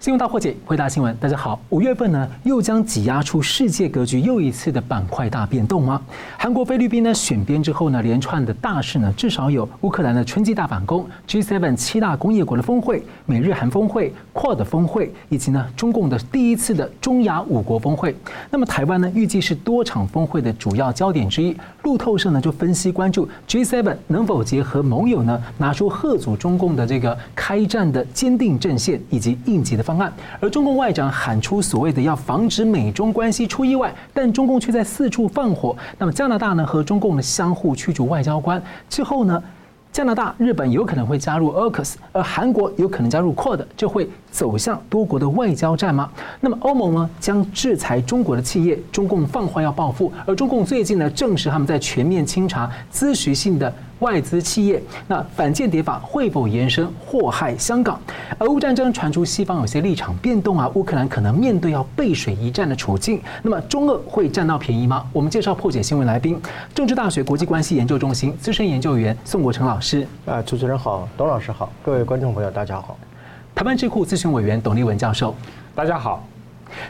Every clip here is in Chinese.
新闻大破解，回答新闻。大家好，五月份呢又将挤压出世界格局又一次的板块大变动吗？韩国、菲律宾呢选边之后呢，连串的大事呢，至少有乌克兰的春季大反攻、G7 七大工业国的峰会、美日韩峰会、Quad 峰会，以及呢中共的第一次的中亚五国峰会。那么台湾呢，预计是多场峰会的主要焦点之一。路透社呢就分析关注 G7 能否结合盟友呢，拿出贺阻中共的这个开战的坚定阵线以及应急的方案，而中共外长喊出所谓的要防止美中关系出意外，但中共却在四处放火。那么加拿大呢和中共呢相互驱逐外交官之后呢，加拿大、日本有可能会加入 AUKUS，而韩国有可能加入 QUAD，这会走向多国的外交战吗？那么欧盟呢将制裁中国的企业，中共放话要报复，而中共最近呢证实他们在全面清查咨询性的。外资企业，那反间谍法会否延伸祸害香港？俄乌战争传出西方有些立场变动啊，乌克兰可能面对要背水一战的处境。那么中俄会占到便宜吗？我们介绍破解新闻来宾，政治大学国际关系研究中心资深研究员宋国成老师。啊，主持人好，董老师好，各位观众朋友大家好。台湾智库咨询委员董立文教授，大家好。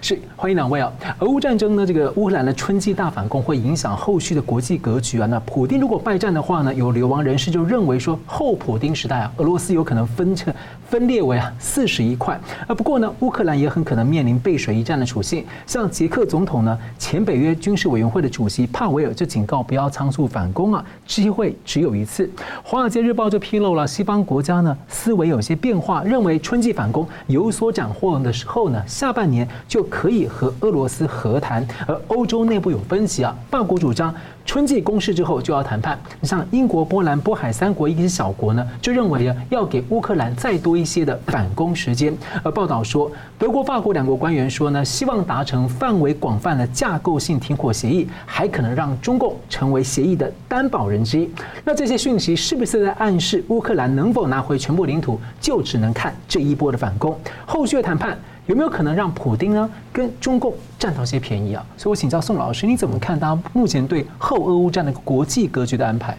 是，欢迎两位啊。俄乌战争呢，这个乌克兰的春季大反攻会影响后续的国际格局啊。那普丁如果败战的话呢，有流亡人士就认为说，后普丁时代啊，俄罗斯有可能分成分裂为啊四十一块。啊，不过呢，乌克兰也很可能面临背水一战的处境。像捷克总统呢，前北约军事委员会的主席帕维尔就警告不要仓促反攻啊，机会只有一次。华尔街日报就披露了西方国家呢思维有些变化，认为春季反攻有所斩获的时候呢，下半年。就可以和俄罗斯和谈，而欧洲内部有分歧啊。法国主张春季攻势之后就要谈判，像英国、波兰、波海三国一些小国呢，就认为啊要给乌克兰再多一些的反攻时间。而报道说，德国、法国两国官员说呢，希望达成范围广泛的架构性停火协议，还可能让中共成为协议的担保人之一。那这些讯息是不是在暗示乌克兰能否拿回全部领土，就只能看这一波的反攻，后续的谈判。有没有可能让普丁呢跟中共占到些便宜啊？所以我请教宋老师，你怎么看他目前对后俄乌战的国际格局的安排？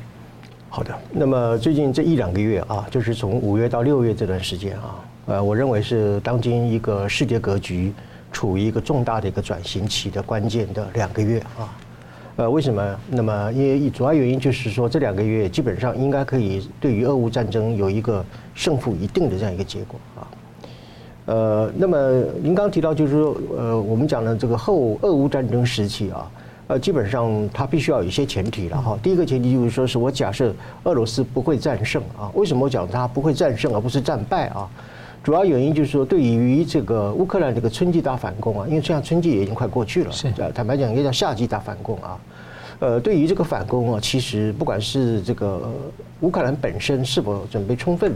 好的，那么最近这一两个月啊，就是从五月到六月这段时间啊，呃，我认为是当今一个世界格局处于一个重大的一个转型期的关键的两个月啊。呃，为什么？那么因为主要原因就是说，这两个月基本上应该可以对于俄乌战争有一个胜负一定的这样一个结果。呃，那么您刚提到就是说，呃，我们讲的这个后俄乌战争时期啊，呃，基本上它必须要有一些前提了哈。第一个前提就是说，是我假设俄罗斯不会战胜啊。为什么我讲它不会战胜而不是战败啊？主要原因就是说，对于这个乌克兰这个春季大反攻啊，因为这样春季也已经快过去了，是坦白讲，应该叫夏季大反攻啊。呃，对于这个反攻啊，其实不管是这个乌克兰本身是否准备充分。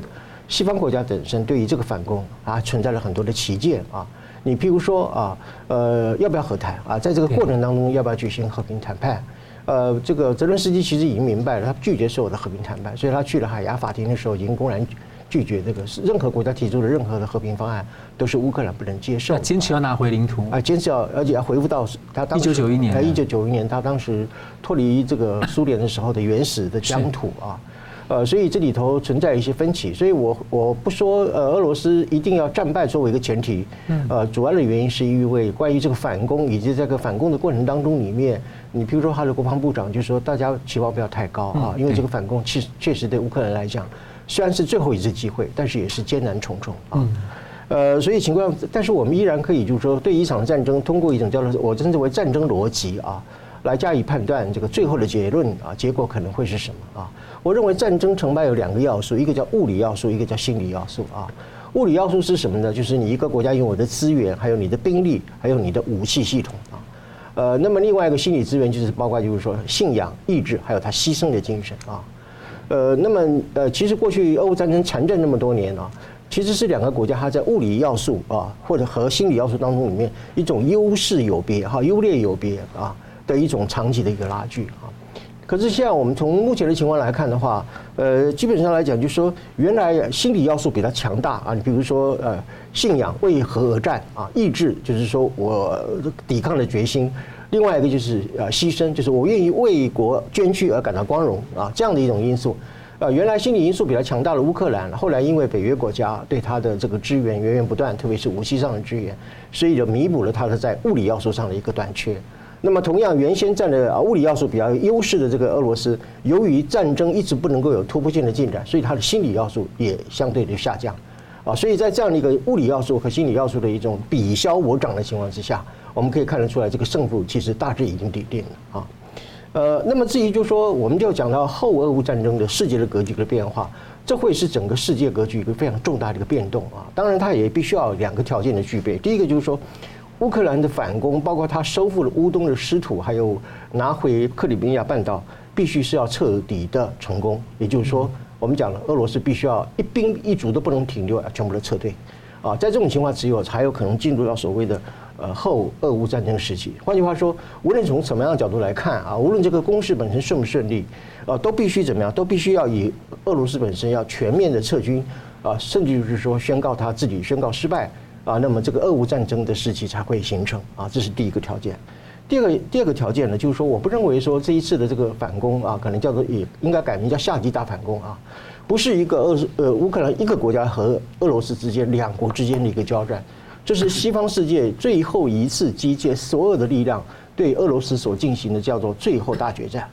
西方国家本身对于这个反攻啊，存在了很多的歧见啊。你譬如说啊，呃，要不要和谈啊？在这个过程当中，要不要举行和平谈判？呃，这个泽伦斯基其实已经明白了，他拒绝所有的和平谈判，所以他去了海牙法庭的时候，已经公然拒绝这个任何国家提出的任何的和平方案，都是乌克兰不能接受。坚持要拿回领土啊，坚持要，而且要恢复到他当时一九九一年，一九九一年他当时脱离这个苏联的时候的原始的疆土啊。呃，所以这里头存在一些分歧，所以我我不说呃，俄罗斯一定要战败作为一个前提，呃，主要的原因是因为关于这个反攻以及这个反攻的过程当中里面，你比如说他的国防部长就说，大家期望不要太高啊，因为这个反攻确确实对乌克兰来讲，虽然是最后一次机会，但是也是艰难重重啊，呃，所以情况，但是我们依然可以就是说，对一场战争通过一种叫做我称之为战争逻辑啊，来加以判断这个最后的结论啊，结果可能会是什么啊？我认为战争成败有两个要素，一个叫物理要素，一个叫心理要素啊。物理要素是什么呢？就是你一个国家拥有的资源，还有你的兵力，还有你的武器系统啊。呃，那么另外一个心理资源就是包括就是说信仰、意志，还有他牺牲的精神啊。呃，那么呃，其实过去俄乌战争缠战那么多年啊，其实是两个国家它在物理要素啊，或者和心理要素当中里面一种优势有别哈，优劣有别啊的一种长期的一个拉锯。可是，像我们从目前的情况来看的话，呃，基本上来讲，就是说，原来心理要素比较强大啊。你比如说，呃，信仰为何而战啊？意志就是说我抵抗的决心。另外一个就是呃，牺牲，就是我愿意为国捐躯而感到光荣啊。这样的一种因素，呃，原来心理因素比较强大的乌克兰，后来因为北约国家对他的这个支援源源不断，特别是武器上的支援，所以就弥补了他的在物理要素上的一个短缺。那么，同样原先占的物理要素比较优势的这个俄罗斯，由于战争一直不能够有突破性的进展，所以它的心理要素也相对的下降。啊，所以在这样的一个物理要素和心理要素的一种比消我长的情况之下，我们可以看得出来，这个胜负其实大致已经底定了啊。呃，那么至于就说，我们就讲到后俄乌战争的世界的格局的变化，这会是整个世界格局一个非常重大的一个变动啊。当然，它也必须要两个条件的具备。第一个就是说，乌克兰的反攻，包括他收复了乌东的失土，还有拿回克里米亚半岛，必须是要彻底的成功。也就是说，我们讲了，俄罗斯必须要一兵一卒都不能停留，要全部都撤退。啊，在这种情况只有才有可能进入到所谓的。呃，后俄乌战争时期，换句话说，无论从什么样的角度来看啊，无论这个攻势本身顺不顺利，啊，都必须怎么样，都必须要以俄罗斯本身要全面的撤军啊，甚至就是说宣告他自己宣告失败啊，那么这个俄乌战争的时期才会形成啊，这是第一个条件。第二个第二个条件呢，就是说，我不认为说这一次的这个反攻啊，可能叫做也应该改名叫夏季大反攻啊，不是一个俄呃乌克兰一个国家和俄罗斯之间两国之间的一个交战。这是西方世界最后一次集结所有的力量对俄罗斯所进行的叫做最后大决战，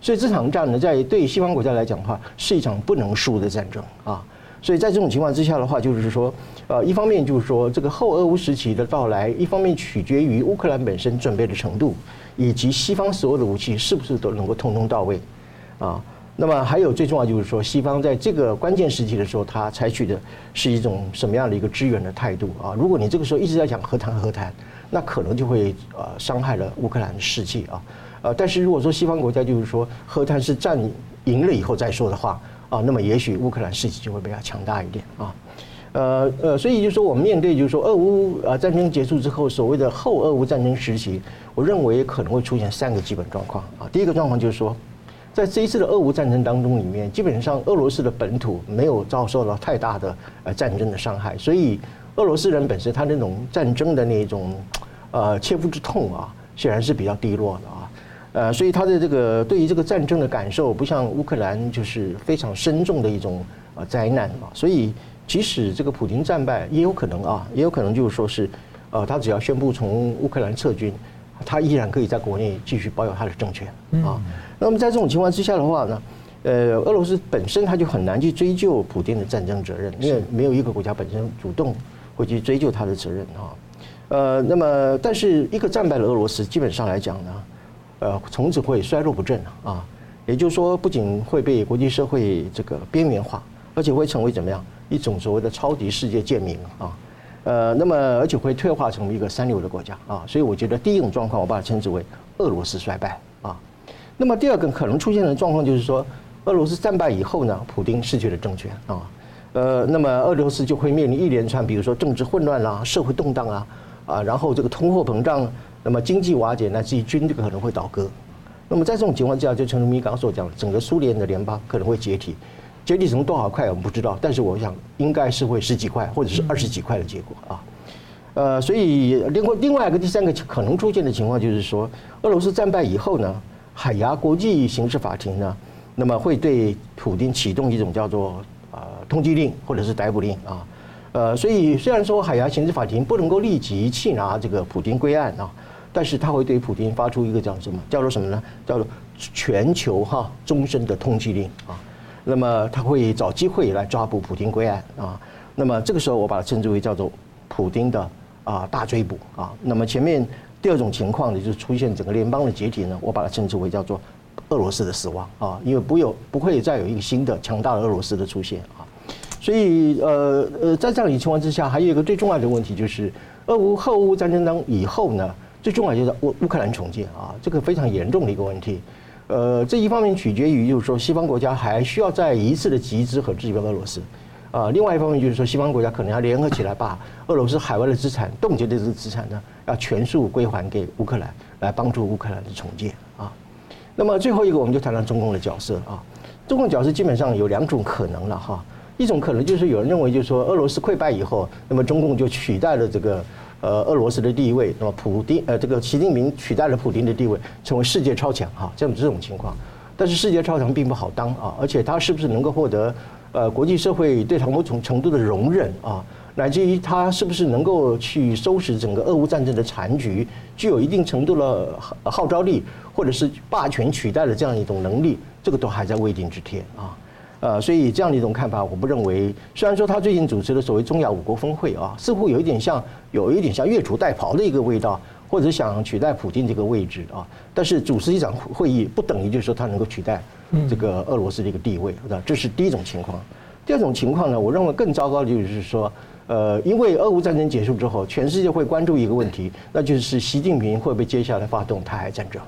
所以这场战呢，在对西方国家来讲的话，是一场不能输的战争啊。所以在这种情况之下的话，就是说，呃，一方面就是说这个后俄乌时期的到来，一方面取决于乌克兰本身准备的程度，以及西方所有的武器是不是都能够通通到位啊。那么还有最重要就是说，西方在这个关键时期的时候，它采取的是一种什么样的一个支援的态度啊？如果你这个时候一直在讲和谈和谈，那可能就会呃伤害了乌克兰的士气啊。呃，但是如果说西方国家就是说和谈是战赢了以后再说的话啊，那么也许乌克兰士气就会比较强大一点啊。呃呃，所以就说我们面对就是说俄乌啊战争结束之后所谓的后俄乌战争时期，我认为可能会出现三个基本状况啊。第一个状况就是说。在这一次的俄乌战争当中，里面基本上俄罗斯的本土没有遭受到太大的呃战争的伤害，所以俄罗斯人本身他那种战争的那种呃切肤之痛啊，显然是比较低落的啊，呃，所以他的这个对于这个战争的感受，不像乌克兰就是非常深重的一种呃灾难嘛，所以即使这个普京战败，也有可能啊，也有可能就是说是呃他只要宣布从乌克兰撤军。他依然可以在国内继续保有他的政权啊。那么在这种情况之下的话呢，呃，俄罗斯本身他就很难去追究普京的战争责任，因为没有一个国家本身主动会去追究他的责任啊。呃，那么但是一个战败的俄罗斯，基本上来讲呢，呃，从此会衰落不振啊。也就是说，不仅会被国际社会这个边缘化，而且会成为怎么样一种所谓的超级世界贱民啊。呃，那么而且会退化成为一个三流的国家啊，所以我觉得第一种状况，我把它称之为俄罗斯衰败啊。那么第二个可能出现的状况就是说，俄罗斯战败以后呢，普京失去了政权啊，呃，那么俄罗斯就会面临一连串，比如说政治混乱啦、社会动荡啊，啊，然后这个通货膨胀，那么经济瓦解，乃至于军队可能会倒戈。那么在这种情况之下，就正如你刚刚所讲的，整个苏联的联邦可能会解体。解体成多少块我们不知道，但是我想应该是会十几块或者是二十几块的结果啊。呃，所以另外另外一个第三个可能出现的情况就是说，俄罗斯战败以后呢，海牙国际刑事法庭呢，那么会对普京启动一种叫做呃通缉令或者是逮捕令啊。呃，所以虽然说海牙刑事法庭不能够立即缉拿这个普京归案啊，但是他会对普丁发出一个叫什么叫做什么呢？叫做全球哈终身的通缉令啊。那么他会找机会来抓捕普丁归案啊，那么这个时候我把它称之为叫做普丁的啊大追捕啊。那么前面第二种情况呢，就是出现整个联邦的解体呢，我把它称之为叫做俄罗斯的死亡啊，因为不有不会再有一个新的强大的俄罗斯的出现啊。所以呃呃，在这样的情况之下，还有一个最重要的问题就是，俄乌后乌战争当以后呢，最重要就是乌乌克兰重建啊，这个非常严重的一个问题。呃，这一方面取决于，就是说西方国家还需要再一次的集资和支援俄罗斯，啊，另外一方面就是说西方国家可能要联合起来，把俄罗斯海外的资产冻结的这个资产呢，要全数归还给乌克兰，来帮助乌克兰的重建啊。那么最后一个，我们就谈谈中共的角色啊。中共角色基本上有两种可能了哈，一种可能就是有人认为，就是说俄罗斯溃败以后，那么中共就取代了这个。呃，俄罗斯的地位，那么普丁，呃，这个习近平取代了普丁的地位，成为世界超强哈，这样这种情况。但是世界超强并不好当啊，而且他是不是能够获得呃国际社会对他某种程度的容忍啊，乃至于他是不是能够去收拾整个俄乌战争的残局，具有一定程度的号召力，或者是霸权取代的这样一种能力，这个都还在未定之天啊。呃，所以这样的一种看法，我不认为。虽然说他最近主持的所谓中亚五国峰会啊，似乎有一点像，有一点像越俎代庖的一个味道，或者想取代普京这个位置啊。但是主持一场会议，不等于就是说他能够取代这个俄罗斯的一个地位，那，这是第一种情况。第二种情况呢，我认为更糟糕的就是说，呃，因为俄乌战争结束之后，全世界会关注一个问题，那就是习近平会不会接下来发动台海战争。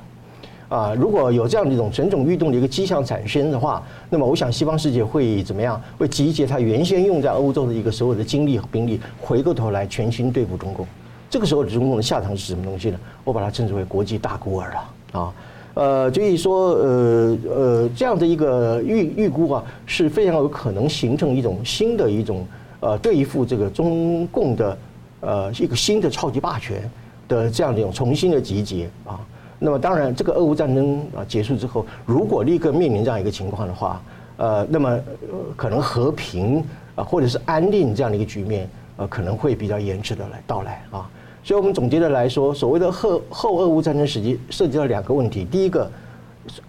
啊，如果有这样的一种蠢蠢欲动的一个迹象产生的话，那么我想西方世界会怎么样？会集结他原先用在欧洲的一个所有的精力和兵力，回过头来全心对付中共。这个时候，中共的下场是什么东西呢？我把它称之为国际大孤儿了啊。呃，所以说，呃呃，这样的一个预预估啊，是非常有可能形成一种新的一种呃对付这个中共的呃一个新的超级霸权的这样的一种重新的集结啊。那么当然，这个俄乌战争啊结束之后，如果立刻面临这样一个情况的话，呃，那么可能和平啊或者是安定这样的一个局面，呃，可能会比较延迟的来到来啊。所以我们总结的来说，所谓的后后俄乌战争实际涉及到两个问题：第一个，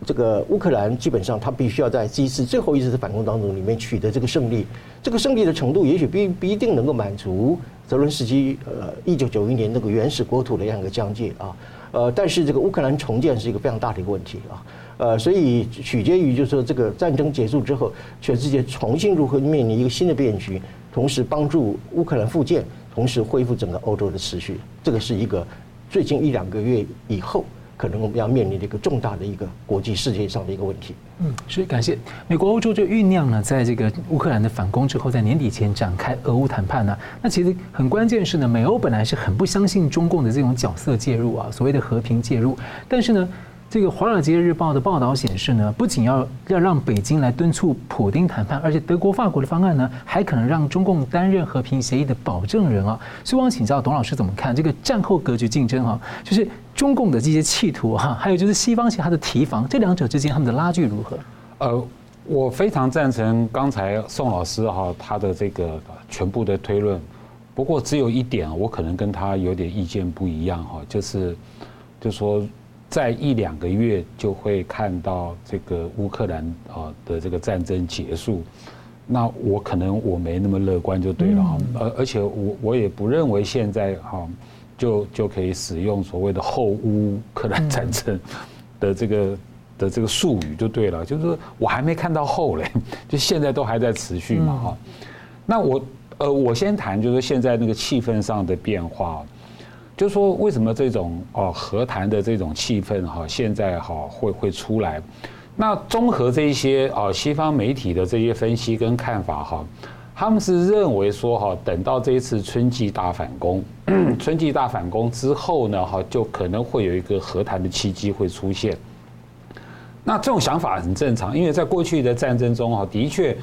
这个乌克兰基本上他必须要在这一次最后一次的反攻当中里面取得这个胜利，这个胜利的程度也许不不一定能够满足泽伦斯基呃一九九一年那个原始国土的样一个疆界啊。呃，但是这个乌克兰重建是一个非常大的一个问题啊，呃，所以取决于就是说这个战争结束之后，全世界重新如何面临一个新的变局，同时帮助乌克兰复建，同时恢复整个欧洲的秩序，这个是一个最近一两个月以后。可能我们要面临的一个重大的一个国际世界上的一个问题。嗯，所以感谢美国、欧洲就酝酿呢，在这个乌克兰的反攻之后，在年底前展开俄乌谈判呢。那其实很关键是呢，美欧本来是很不相信中共的这种角色介入啊，所谓的和平介入，但是呢。这个《华尔街日报》的报道显示呢，不仅要要让北京来敦促普丁谈判，而且德国、法国的方案呢，还可能让中共担任和平协议的保证人啊。所以，我想请教董老师怎么看这个战后格局竞争啊？就是中共的这些企图哈，还有就是西方其他的提防，这两者之间他们的拉锯如何？呃，我非常赞成刚才宋老师哈他的这个全部的推论，不过只有一点，我可能跟他有点意见不一样哈，就是就说。在一两个月就会看到这个乌克兰啊的这个战争结束，那我可能我没那么乐观就对了哈，而而且我我也不认为现在哈就就可以使用所谓的后乌克兰战争的这个的这个术语就对了，就是说我还没看到后嘞，就现在都还在持续嘛哈，那我呃我先谈就是现在那个气氛上的变化。就说，为什么这种哦和谈的这种气氛哈，现在哈会会出来？那综合这一些啊西方媒体的这些分析跟看法哈，他们是认为说哈，等到这一次春季大反攻，春季大反攻之后呢哈，就可能会有一个和谈的契机会出现。那这种想法很正常，因为在过去的战争中哈，的确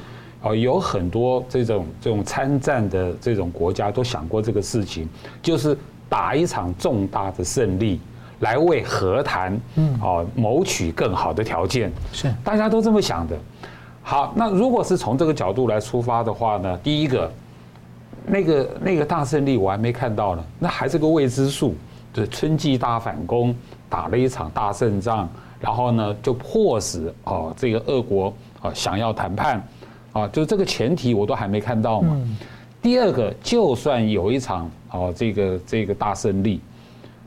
啊有很多这种这种参战的这种国家都想过这个事情，就是。打一场重大的胜利，来为和谈，嗯，哦，谋取更好的条件，是大家都这么想的。好，那如果是从这个角度来出发的话呢，第一个，那个那个大胜利我还没看到呢，那还是个未知数。就是春季大反攻，打了一场大胜仗，然后呢，就迫使哦这个俄国啊想要谈判，啊，就是这个前提我都还没看到嘛。第二个，就算有一场。哦，这个这个大胜利，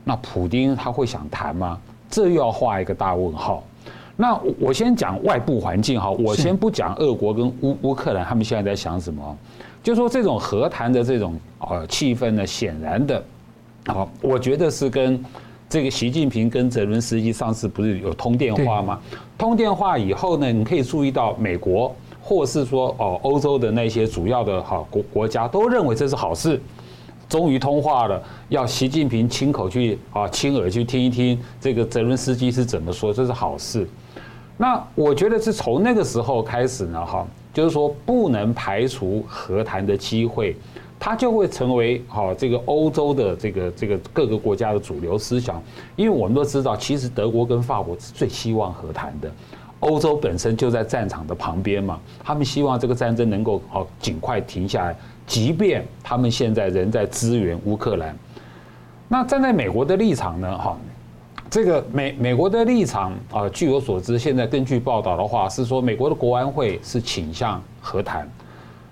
那普京他会想谈吗？这又要画一个大问号。那我先讲外部环境哈，我先不讲俄国跟乌乌克兰他们现在在想什么，就说这种和谈的这种呃气氛呢，显然的，啊，我觉得是跟这个习近平跟泽伦斯基上次不是有通电话吗？通电话以后呢，你可以注意到美国或是说哦欧洲的那些主要的哈国国家都认为这是好事。终于通话了，要习近平亲口去啊，亲耳去听一听这个泽伦斯基是怎么说，这是好事。那我觉得是从那个时候开始呢，哈，就是说不能排除和谈的机会，它就会成为哈这个欧洲的这个这个各个国家的主流思想。因为我们都知道，其实德国跟法国是最希望和谈的，欧洲本身就在战场的旁边嘛，他们希望这个战争能够好尽快停下来，即便他们现在仍在支援乌克兰。那站在美国的立场呢？哈，这个美美国的立场啊，据我所知，现在根据报道的话是说，美国的国安会是倾向和谈，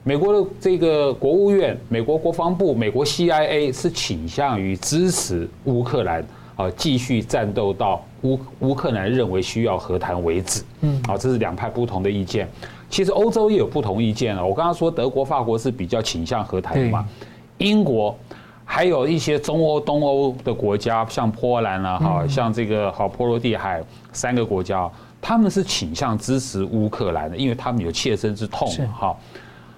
美国的这个国务院、美国国防部、美国 CIA 是倾向于支持乌克兰啊，继续战斗到乌乌克兰认为需要和谈为止。嗯，啊，这是两派不同的意见。其实欧洲也有不同意见啊。我刚刚说德国、法国是比较倾向和谈的嘛，英国。还有一些中欧、东欧的国家，像波兰啊，哈，像这个好波罗的海三个国家，他们是倾向支持乌克兰的，因为他们有切身之痛，哈。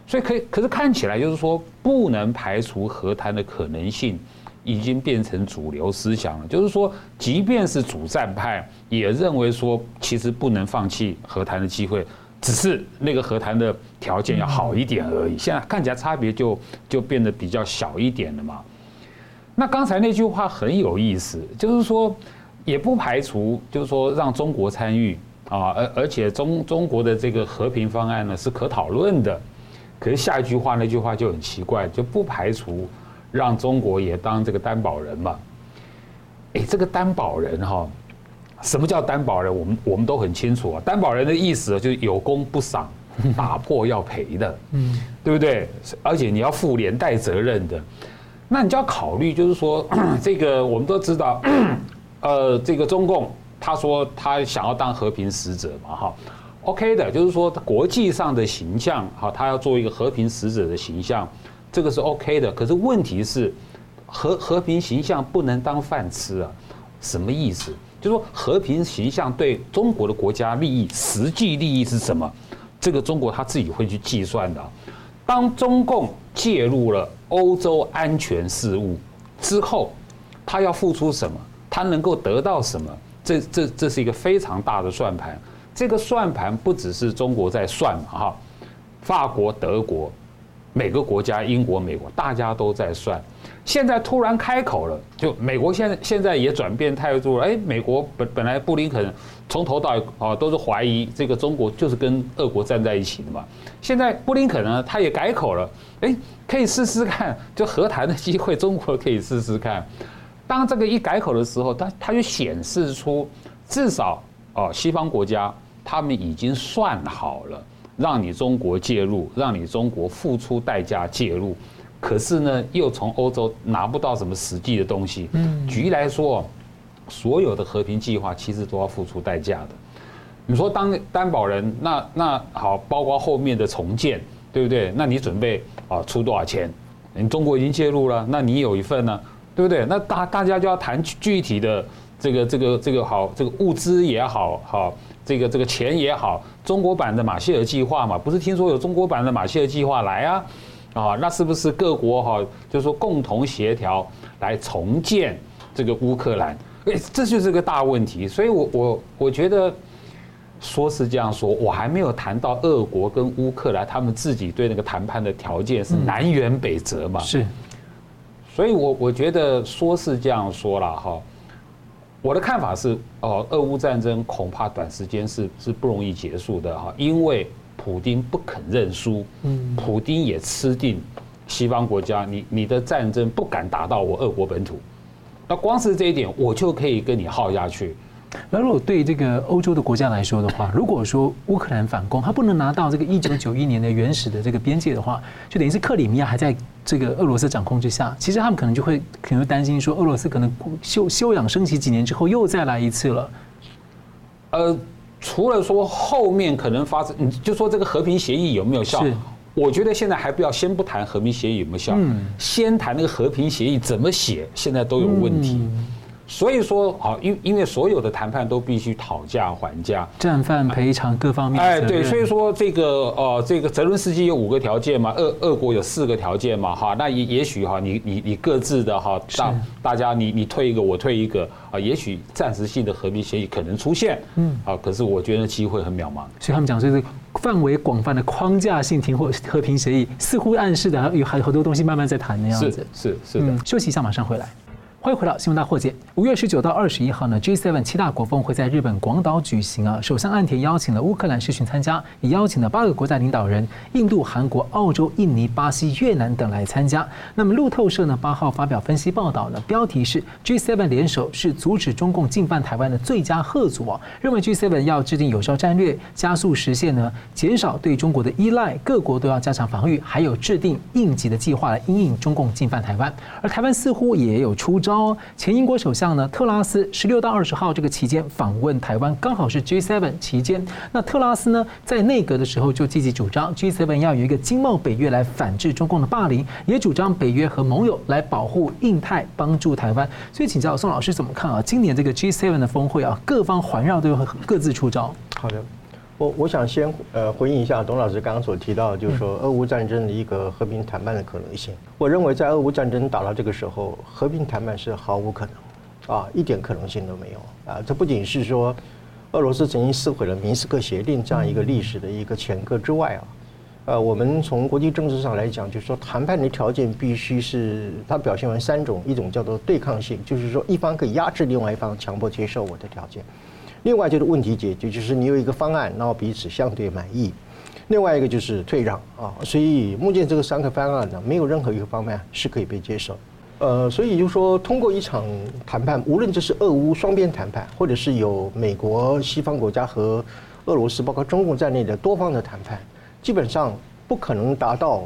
所以可以，可是看起来就是说，不能排除和谈的可能性，已经变成主流思想了。就是说，即便是主战派也认为说，其实不能放弃和谈的机会，只是那个和谈的条件要好一点而已。现在看起来差别就就变得比较小一点了嘛。那刚才那句话很有意思，就是说，也不排除，就是说让中国参与啊，而而且中中国的这个和平方案呢是可讨论的。可是下一句话那句话就很奇怪，就不排除让中国也当这个担保人嘛。哎，这个担保人哈，什么叫担保人？我们我们都很清楚啊，担保人的意思就是有功不赏，打破要赔的，嗯，对不对？而且你要负连带责任的。那你就要考虑，就是说，这个我们都知道，呃，这个中共他说他想要当和平使者嘛，哈，OK 的，就是说国际上的形象，哈，他要做一个和平使者的形象，这个是 OK 的。可是问题是，和和平形象不能当饭吃啊，什么意思？就是说和平形象对中国的国家利益，实际利益是什么？这个中国他自己会去计算的。当中共介入了欧洲安全事务之后，他要付出什么？他能够得到什么？这、这、这是一个非常大的算盘。这个算盘不只是中国在算嘛，哈，法国、德国。每个国家，英国、美国，大家都在算。现在突然开口了，就美国现在现在也转变态度了。哎，美国本本来布林肯从头到尾啊都是怀疑这个中国就是跟俄国站在一起的嘛。现在布林肯呢，他也改口了，哎，可以试试看，就和谈的机会，中国可以试试看。当这个一改口的时候，他他就显示出至少哦，西方国家他们已经算好了。让你中国介入，让你中国付出代价介入，可是呢，又从欧洲拿不到什么实际的东西。嗯，举例来说，所有的和平计划其实都要付出代价的。你说当担保人，那那好，包括后面的重建，对不对？那你准备啊出多少钱？你中国已经介入了，那你有一份呢，对不对？那大大家就要谈具体的这个这个这个好，这个物资也好好。这个这个钱也好，中国版的马歇尔计划嘛，不是听说有中国版的马歇尔计划来啊？啊，那是不是各国哈，就是说共同协调来重建这个乌克兰？哎，这就是个大问题。所以我我我觉得说是这样说，我还没有谈到俄国跟乌克兰他们自己对那个谈判的条件是南辕北辙嘛？是。所以我我觉得说是这样说了哈。我的看法是，哦，俄乌战争恐怕短时间是是不容易结束的哈，因为普京不肯认输，嗯，普京也吃定西方国家，你你的战争不敢打到我俄国本土，那光是这一点，我就可以跟你耗下去。那如果对这个欧洲的国家来说的话，如果说乌克兰反攻，他不能拿到这个一九九一年的原始的这个边界的话，就等于是克里米亚还在这个俄罗斯掌控之下。其实他们可能就会可能会担心说，俄罗斯可能休休养生息几年之后又再来一次了。呃，除了说后面可能发生，你就说这个和平协议有没有效？我觉得现在还不要先不谈和平协议有没有效，嗯，先谈那个和平协议怎么写，现在都有问题。嗯所以说，好，因因为所有的谈判都必须讨价还价，战犯赔偿各方面。哎，对，所以说这个呃，这个泽伦斯基有五个条件嘛，俄俄国有四个条件嘛，哈，那也也许哈，你你你各自的哈，大大家你你退一个，我退一个啊，也许暂时性的和平协议可能出现，嗯，啊，可是我觉得机会很渺茫。所以他们讲这个范围广泛的框架性停火和平协议，似乎暗示的还有还有很多东西慢慢在谈的样子。是是是的，休息一下，马上回来。欢迎回到新闻大破解。五月十九到二十一号呢，G7 七大国峰会在日本广岛举行啊。首相岸田邀请了乌克兰视讯参加，也邀请了八个国家领导人，印度、韩国、澳洲、印尼、巴西、越南等来参加。那么路透社呢八号发表分析报道呢，标题是 G7 联手是阻止中共进犯台湾的最佳贺组啊。认为 G7 要制定有效战略，加速实现呢减少对中国的依赖，各国都要加强防御，还有制定应急的计划来因应中共进犯台湾。而台湾似乎也有出招。哦前英国首相呢，特拉斯十六到二十号这个期间访问台湾，刚好是 G7 期间。那特拉斯呢，在内阁的时候就积极主张 G7 要有一个经贸北约来反制中共的霸凌，也主张北约和盟友来保护印太，帮助台湾。所以请教宋老师怎么看啊？今年这个 G7 的峰会啊，各方环绕都有各自出招。好的。我我想先呃回应一下董老师刚刚所提到，就是说俄乌战争的一个和平谈判的可能性。我认为在俄乌战争打到这个时候，和平谈判是毫无可能，啊，一点可能性都没有啊。这不仅是说俄罗斯曾经撕毁了明斯克协定这样一个历史的一个前科之外啊，呃，我们从国际政治上来讲，就是说谈判的条件必须是它表现为三种，一种叫做对抗性，就是说一方可以压制另外一方，强迫接受我的条件。另外就是问题解决，就是你有一个方案，然后彼此相对满意。另外一个就是退让啊，所以目前这个三个方案呢，没有任何一个方面是可以被接受。呃，所以就说，通过一场谈判，无论这是俄乌双边谈判，或者是有美国、西方国家和俄罗斯，包括中共在内的多方的谈判，基本上不可能达到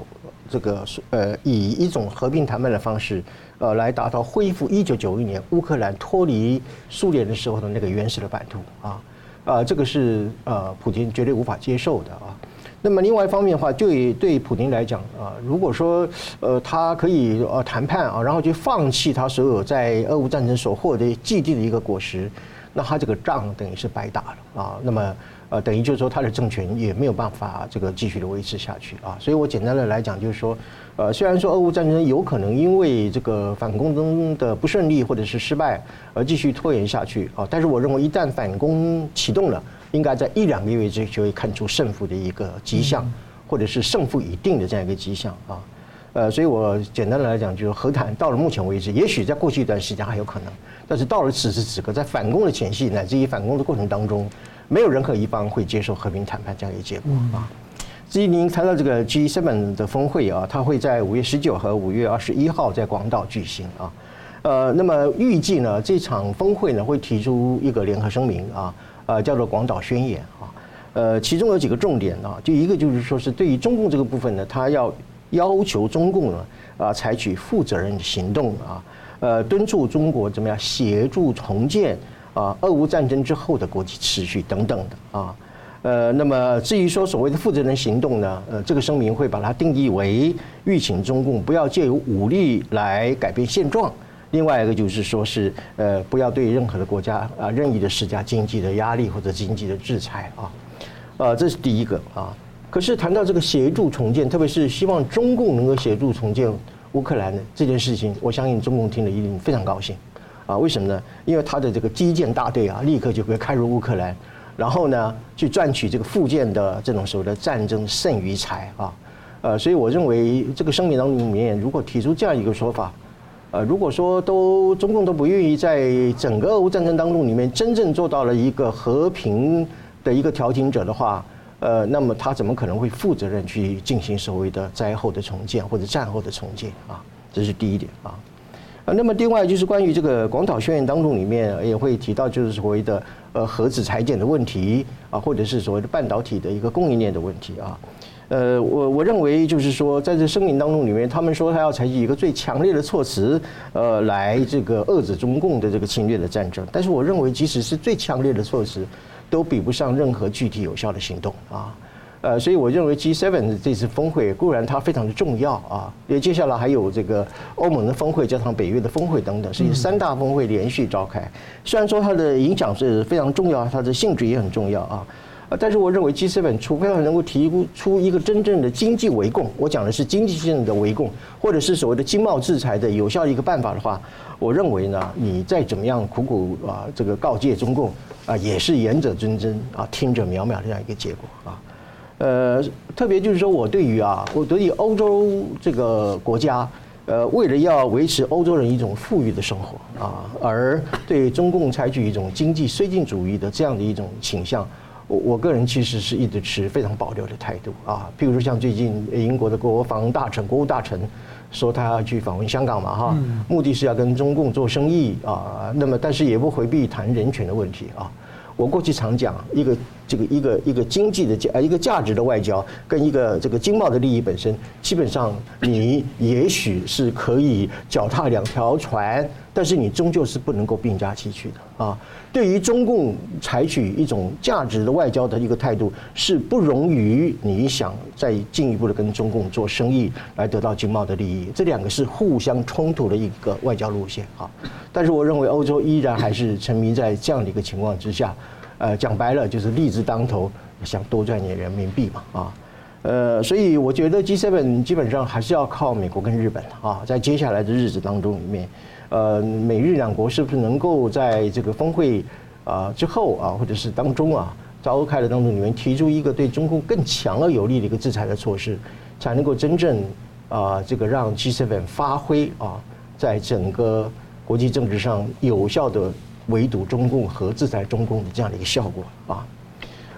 这个呃以一种和平谈判的方式。呃，来达到恢复一九九一年乌克兰脱离苏联的时候的那个原始的版图啊，呃，这个是呃普京绝对无法接受的啊。那么另外一方面的话，就以对普京来讲啊，如果说呃他可以呃谈判啊，然后就放弃他所有在俄乌战争所获得既定的一个果实，那他这个仗等于是白打了啊。那么。呃，等于就是说，他的政权也没有办法这个继续的维持下去啊。所以我简单的来讲，就是说，呃，虽然说俄乌战争有可能因为这个反攻中的不顺利或者是失败而继续拖延下去啊，但是我认为一旦反攻启动了，应该在一两个月之内就会看出胜负的一个迹象，或者是胜负已定的这样一个迹象啊。呃，所以我简单的来讲，就是和谈到了目前为止，也许在过去一段时间还有可能，但是到了此时此刻，在反攻的前夕乃至于反攻的过程当中。没有任何一方会接受和平谈判这样一个结果啊。至于您谈到这个 G7 的峰会啊，它会在五月十九和五月二十一号在广岛举行啊。呃，那么预计呢，这场峰会呢会提出一个联合声明啊，呃，叫做广岛宣言啊。呃，其中有几个重点啊，就一个就是说是对于中共这个部分呢，它要要求中共呢啊采取负责任的行动啊，呃，敦促中国怎么样协助重建。啊，俄乌战争之后的国际秩序等等的啊，呃，那么至于说所谓的负责任行动呢，呃，这个声明会把它定义为吁请中共不要借由武力来改变现状。另外一个就是说是呃，不要对任何的国家啊任意的施加经济的压力或者经济的制裁啊，呃，这是第一个啊。可是谈到这个协助重建，特别是希望中共能够协助重建乌克兰的这件事情，我相信中共听了一定非常高兴。啊，为什么呢？因为他的这个基建大队啊，立刻就会开入乌克兰，然后呢，去赚取这个附件的这种所谓的战争剩余财啊，呃，所以我认为这个声明当中里面，如果提出这样一个说法，呃，如果说都中共都不愿意在整个俄乌战争当中里面真正做到了一个和平的一个调停者的话，呃，那么他怎么可能会负责任去进行所谓的灾后的重建或者战后的重建啊？这是第一点啊。那么另外就是关于这个广岛宣言当中里面也会提到，就是所谓的呃核子裁减的问题啊，或者是所谓的半导体的一个供应链的问题啊。呃，我我认为就是说，在这声明当中里面，他们说他要采取一个最强烈的措辞，呃，来这个遏制中共的这个侵略的战争。但是我认为，即使是最强烈的措辞，都比不上任何具体有效的行动啊。呃，所以我认为 G7 的这次峰会固然它非常的重要啊，因为接下来还有这个欧盟的峰会，加上北约的峰会等等，所以三大峰会连续召开。虽然说它的影响是非常重要，它的性质也很重要啊，但是我认为 G7 除非它能够提出一个真正的经济围共，我讲的是经济性的围共，或者是所谓的经贸制裁的有效的一个办法的话，我认为呢，你再怎么样苦苦啊这个告诫中共啊，也是言者谆谆啊，听者渺渺这样一个结果啊。呃，特别就是说，我对于啊，我对于欧洲这个国家，呃，为了要维持欧洲人一种富裕的生活啊，而对中共采取一种经济绥靖主义的这样的一种倾向，我我个人其实是一直持非常保留的态度啊。譬如说，像最近英国的国防大臣、国务大臣说他要去访问香港嘛，哈，目的是要跟中共做生意啊。那么，但是也不回避谈人权的问题啊。我过去常讲，一个这个一个一个经济的价，一个价值的外交，跟一个这个经贸的利益本身，基本上你也许是可以脚踏两条船，但是你终究是不能够并驾齐驱的啊。对于中共采取一种价值的外交的一个态度，是不容于你想再进一步的跟中共做生意来得到经贸的利益，这两个是互相冲突的一个外交路线啊。但是我认为欧洲依然还是沉迷在这样的一个情况之下。呃，讲白了就是利字当头，想多赚点人民币嘛，啊，呃，所以我觉得 G7 基本上还是要靠美国跟日本啊，在接下来的日子当中里面，呃，美日两国是不是能够在这个峰会啊之后啊，或者是当中啊召开的当中里面提出一个对中共更强而有力的一个制裁的措施，才能够真正啊这个让 G7 发挥啊，在整个国际政治上有效的。围堵中共和制裁中共的这样的一个效果啊，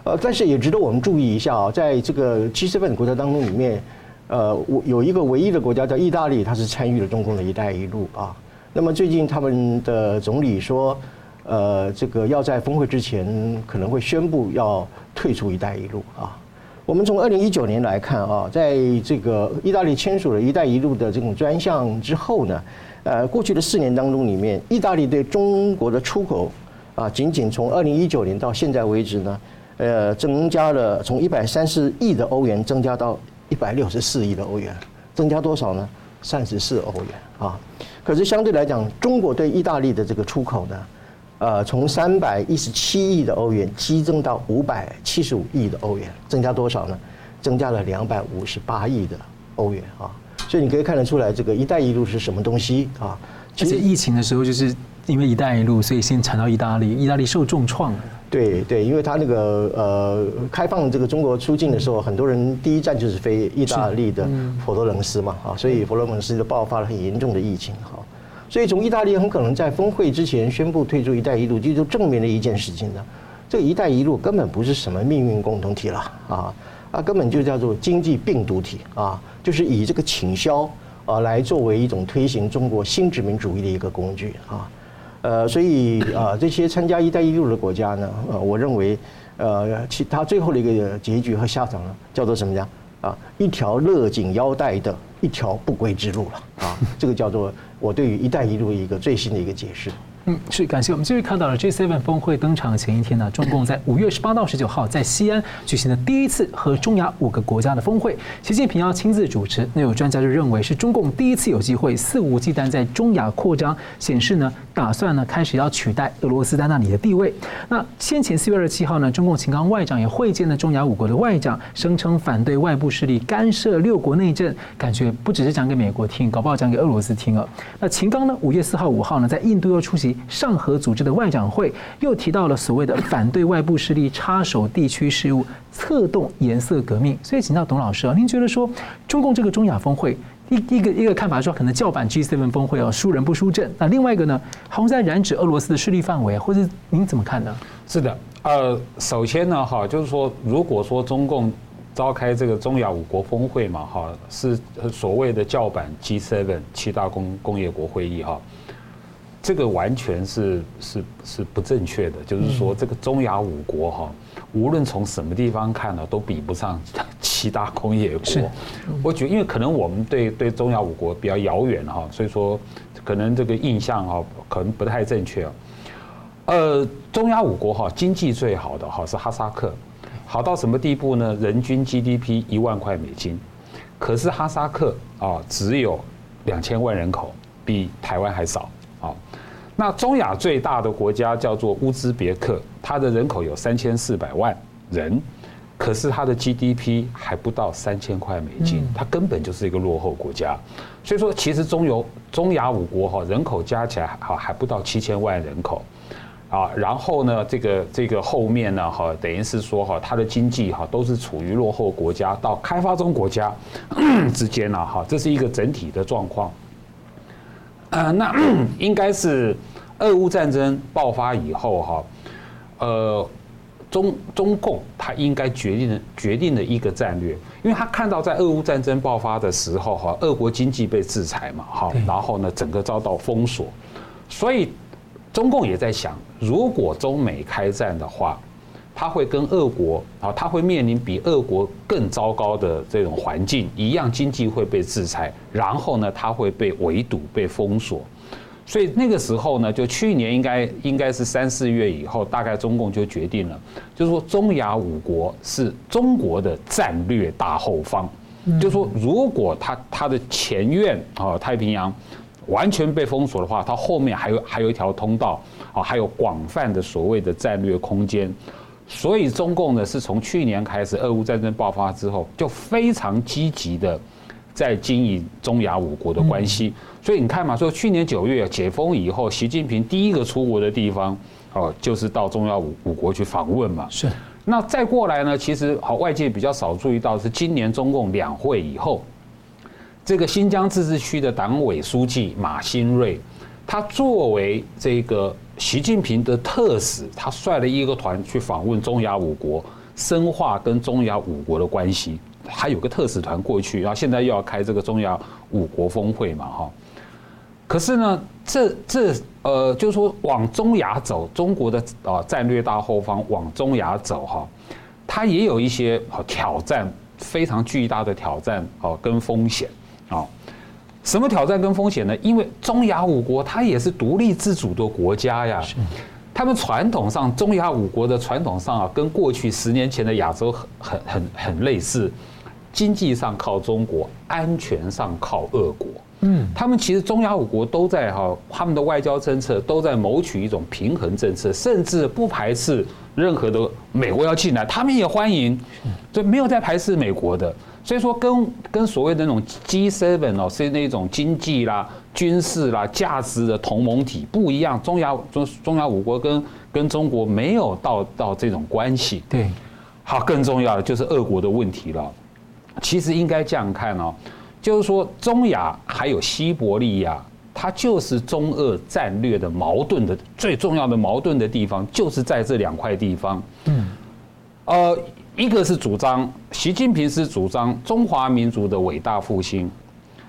呃，但是也值得我们注意一下啊，在这个 G7 国家当中里面，呃，我有一个唯一的国家叫意大利，它是参与了中共的一带一路啊。那么最近他们的总理说，呃，这个要在峰会之前可能会宣布要退出一带一路啊。我们从二零一九年来看啊，在这个意大利签署了一带一路的这种专项之后呢。呃，过去的四年当中，里面意大利对中国的出口啊，仅仅从二零一九年到现在为止呢，呃，增加了从一百三十亿的欧元增加到一百六十四亿的欧元，增加多少呢？三十四欧元啊。可是相对来讲，中国对意大利的这个出口呢，呃，从三百一十七亿的欧元激增到五百七十五亿的欧元，增加多少呢？增加了两百五十八亿的欧元啊。所以你可以看得出来，这个“一带一路”是什么东西啊？其实疫情的时候，就是因为“一带一路”，所以先传到意大利，意大利受重创。对对，因为他那个呃，开放这个中国出境的时候，很多人第一站就是飞意大利的佛罗伦斯嘛，啊，所以佛罗伦斯就爆发了很严重的疫情。哈，所以从意大利很可能在峰会之前宣布退出“一带一路”，就就证明了一件事情呢，这个“一带一路”根本不是什么命运共同体了啊。啊，根本就叫做经济病毒体啊，就是以这个倾销啊来作为一种推行中国新殖民主义的一个工具啊，呃，所以啊，这些参加“一带一路”的国家呢，呃，我认为，呃，其他最后的一个结局和下场呢，叫做什么呀？啊，一条勒紧腰带的一条不归之路了啊，这个叫做我对于“一带一路”一个最新的一个解释。嗯，是感谢我们继续看到了 G7 峰会登场前一天呢，中共在五月十八到十九号在西安举行的第一次和中亚五个国家的峰会，习近平要亲自主持。那有专家就认为是中共第一次有机会肆无忌惮在中亚扩张，显示呢打算呢开始要取代俄罗斯在那里的地位。那先前四月二十七号呢，中共秦刚外长也会见了中亚五国的外长，声称反对外部势力干涉六国内政，感觉不只是讲给美国听，搞不好讲给俄罗斯听了。那秦刚呢，五月四号、五号呢，在印度又出席。上合组织的外长会又提到了所谓的反对外部势力插手地区事务、策动颜色革命。所以，请教董老师啊，您觉得说中共这个中亚峰会一一个一个看法说可能叫板 G7 峰会哦，输人不输阵。那另外一个呢，好像在染指俄罗斯的势力范围，或者您怎么看呢？是的，呃，首先呢，哈，就是说，如果说中共召开这个中亚五国峰会嘛，哈，是所谓的叫板 G7 七大工工业国会议哈。这个完全是是是不正确的，就是说这个中亚五国哈，无论从什么地方看呢，都比不上七大工业国。我觉得，因为可能我们对对中亚五国比较遥远哈，所以说可能这个印象哈可能不太正确。呃，中亚五国哈经济最好的哈是哈萨克，好到什么地步呢？人均 GDP 一万块美金，可是哈萨克啊只有两千万人口，比台湾还少。好，那中亚最大的国家叫做乌兹别克，它的人口有三千四百万人，可是它的 GDP 还不到三千块美金，它根本就是一个落后国家。所以说，其实中游中亚五国哈人口加起来哈还不到七千万人口，啊，然后呢，这个这个后面呢哈等于是说哈它的经济哈都是处于落后国家到开发中国家 之间了哈，这是一个整体的状况。呃，那 应该是俄乌战争爆发以后哈，呃，中中共他应该决定的决定的一个战略，因为他看到在俄乌战争爆发的时候哈，俄国经济被制裁嘛，哈，然后呢，整个遭到封锁，所以中共也在想，如果中美开战的话。他会跟俄国啊，他会面临比俄国更糟糕的这种环境，一样经济会被制裁，然后呢，他会被围堵、被封锁。所以那个时候呢，就去年应该应该是三四月以后，大概中共就决定了，就是说中亚五国是中国的战略大后方，就是说如果他他的前院啊太平洋完全被封锁的话，他后面还有还有一条通道啊，还有广泛的所谓的战略空间。所以中共呢，是从去年开始，俄乌战争爆发之后，就非常积极的在经营中亚五国的关系。所以你看嘛，说去年九月解封以后，习近平第一个出国的地方哦，就是到中亚五五国去访问嘛。是。那再过来呢，其实好外界比较少注意到是今年中共两会以后，这个新疆自治区的党委书记马新瑞，他作为这个。习近平的特使，他率了一个团去访问中亚五国，深化跟中亚五国的关系。还有个特使团过去，然后现在又要开这个中亚五国峰会嘛，哈。可是呢，这这呃，就是说往中亚走，中国的啊战略大后方往中亚走哈，它也有一些挑战，非常巨大的挑战啊跟风险啊。什么挑战跟风险呢？因为中亚五国它也是独立自主的国家呀，他们传统上中亚五国的传统上啊，跟过去十年前的亚洲很很很很类似，经济上靠中国，安全上靠俄国。嗯，他们其实中亚五国都在哈，他们的外交政策都在谋取一种平衡政策，甚至不排斥任何的美国要进来，他们也欢迎，就没有在排斥美国的。所以说跟，跟跟所谓的那种 G7 哦，是那种经济啦、军事啦、价值的同盟体不一样。中亚中中亚五国跟跟中国没有到到这种关系。对，好，更重要的就是俄国的问题了。其实应该这样看哦，就是说中亚还有西伯利亚，它就是中俄战略的矛盾的最重要的矛盾的地方，就是在这两块地方。嗯，呃。一个是主张，习近平是主张中华民族的伟大复兴，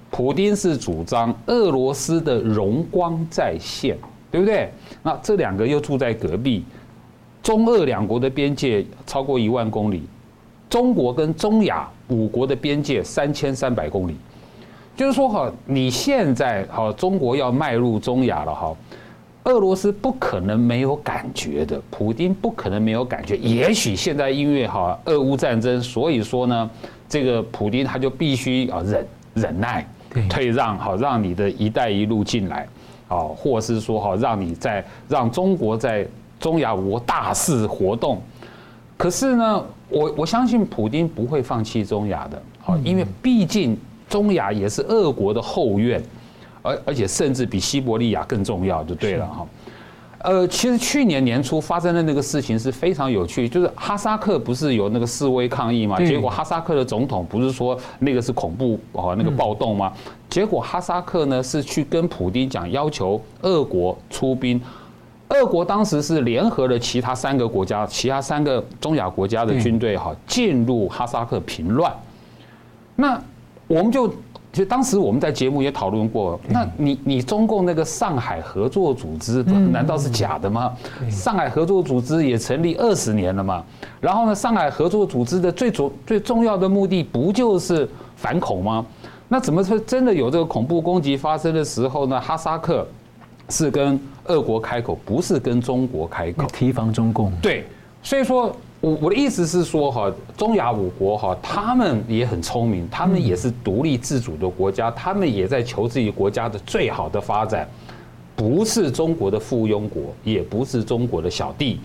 普丁是主张俄罗斯的荣光再现，对不对？那这两个又住在隔壁，中俄两国的边界超过一万公里，中国跟中亚五国的边界三千三百公里，就是说哈，你现在哈中国要迈入中亚了哈。俄罗斯不可能没有感觉的，普京不可能没有感觉。也许现在因为哈俄乌战争，所以说呢，这个普京他就必须啊忍忍耐，退让好，让你的一带一路进来，啊，或是说哈让你在让中国在中亚五国大肆活动。可是呢，我我相信普京不会放弃中亚的，好，因为毕竟中亚也是俄国的后院。而而且甚至比西伯利亚更重要，就对了哈。呃，其实去年年初发生的那个事情是非常有趣，就是哈萨克不是有那个示威抗议嘛？结果哈萨克的总统不是说那个是恐怖啊，那个暴动吗？结果哈萨克呢是去跟普丁讲，要求俄国出兵。俄国当时是联合了其他三个国家，其他三个中亚国家的军队哈，进入哈萨克平乱。那我们就。其实当时我们在节目也讨论过，那你你中共那个上海合作组织难道是假的吗？上海合作组织也成立二十年了嘛，然后呢，上海合作组织的最主最重要的目的不就是反恐吗？那怎么说真的有这个恐怖攻击发生的时候呢？哈萨克是跟俄国开口，不是跟中国开口，提防中共。对，所以说。我我的意思是说哈，中亚五国哈，他们也很聪明，他们也是独立自主的国家，他们也在求自己国家的最好的发展，不是中国的附庸国，也不是中国的小弟，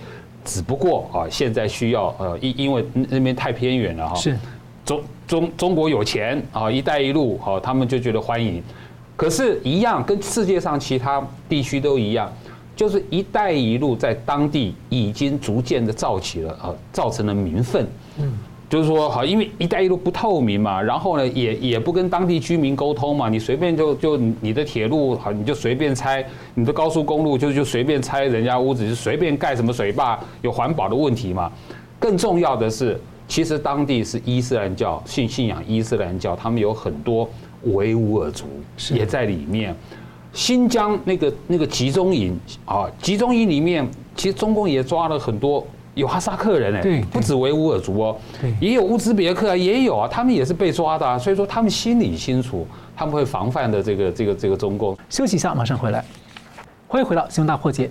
只不过啊，现在需要呃，因因为那边太偏远了哈，是。中中中国有钱啊，一带一路哈，他们就觉得欢迎，可是，一样跟世界上其他地区都一样。就是“一带一路”在当地已经逐渐的造起了，呃，造成了民愤。嗯，就是说，好，因为“一带一路”不透明嘛，然后呢，也也不跟当地居民沟通嘛，你随便就就你的铁路好，你就随便拆，你的高速公路就就随便拆人家屋子，就随便盖什么水坝，有环保的问题嘛。更重要的是，其实当地是伊斯兰教，信信仰伊斯兰教，他们有很多维吾尔族也在里面。新疆那个那个集中营啊，集中营里面，其实中共也抓了很多。有哈萨克人哎，对，不止维吾尔族哦，对，也有乌兹别克啊，也有啊，他们也是被抓的啊，所以说他们心里清楚，他们会防范的这个这个这个中共。休息一下，马上回来，欢迎回到新闻大破解。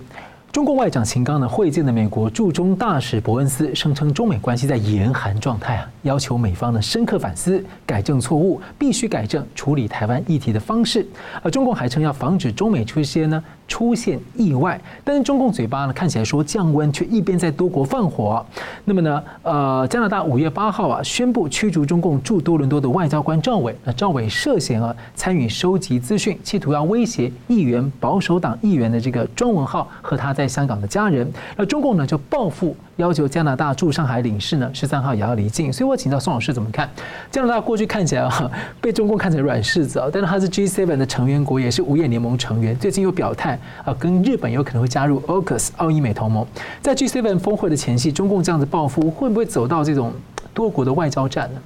中共外长秦刚呢会见的美国驻中大使伯恩斯，声称中美关系在严寒状态啊，要求美方呢深刻反思、改正错误，必须改正处理台湾议题的方式。而中共还称要防止中美出现呢。出现意外，但是中共嘴巴呢看起来说降温，却一边在多国放火。那么呢，呃，加拿大五月八号啊宣布驱逐中共驻多伦多的外交官赵伟。那赵伟涉嫌啊参与收集资讯，企图要威胁议员保守党议员的这个庄文浩和他在香港的家人。那中共呢就报复。要求加拿大驻上海领事呢，十三号也要离境，所以我请教宋老师怎么看？加拿大过去看起来啊，被中共看成软柿子啊，但是它是 G7 的成员国，也是五眼联盟成员，最近又表态啊，跟日本有可能会加入 AUKUS 澳英美同盟。在 G7 峰会的前夕，中共这样子报复，会不会走到这种多国的外交战呢？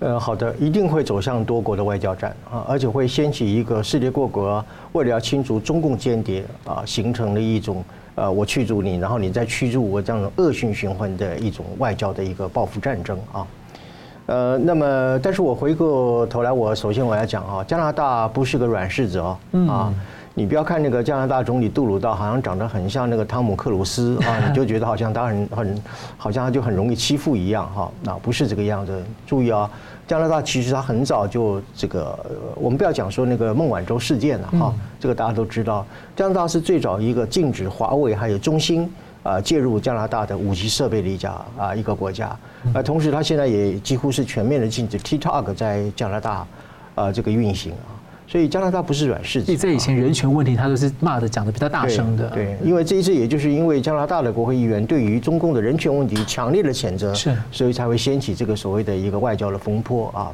呃，好的，一定会走向多国的外交战啊，而且会掀起一个世界各国为了要清除中共间谍啊，形成了一种。呃，我驱逐你，然后你再驱逐我，这样的恶性循环的一种外交的一个报复战争啊。呃，那么，但是我回过头来，我首先我要讲啊，加拿大不是个软柿子哦，啊，你不要看那个加拿大总理杜鲁道好像长得很像那个汤姆克鲁斯 啊，你就觉得好像他很很，好像他就很容易欺负一样哈，那不是这个样子，注意啊。加拿大其实他很早就这个，我们不要讲说那个孟晚舟事件了哈，这个大家都知道。加拿大是最早一个禁止华为还有中兴啊介入加拿大的五 G 设备的一家啊一个国家，而同时它现在也几乎是全面的禁止 TikTok 在加拿大啊这个运行啊。所以加拿大不是软柿子。在以前人权问题，他都是骂的讲的比较大声的。对，因为这一次也就是因为加拿大的国会议员对于中共的人权问题强烈的谴责，是，所以才会掀起这个所谓的一个外交的风波啊。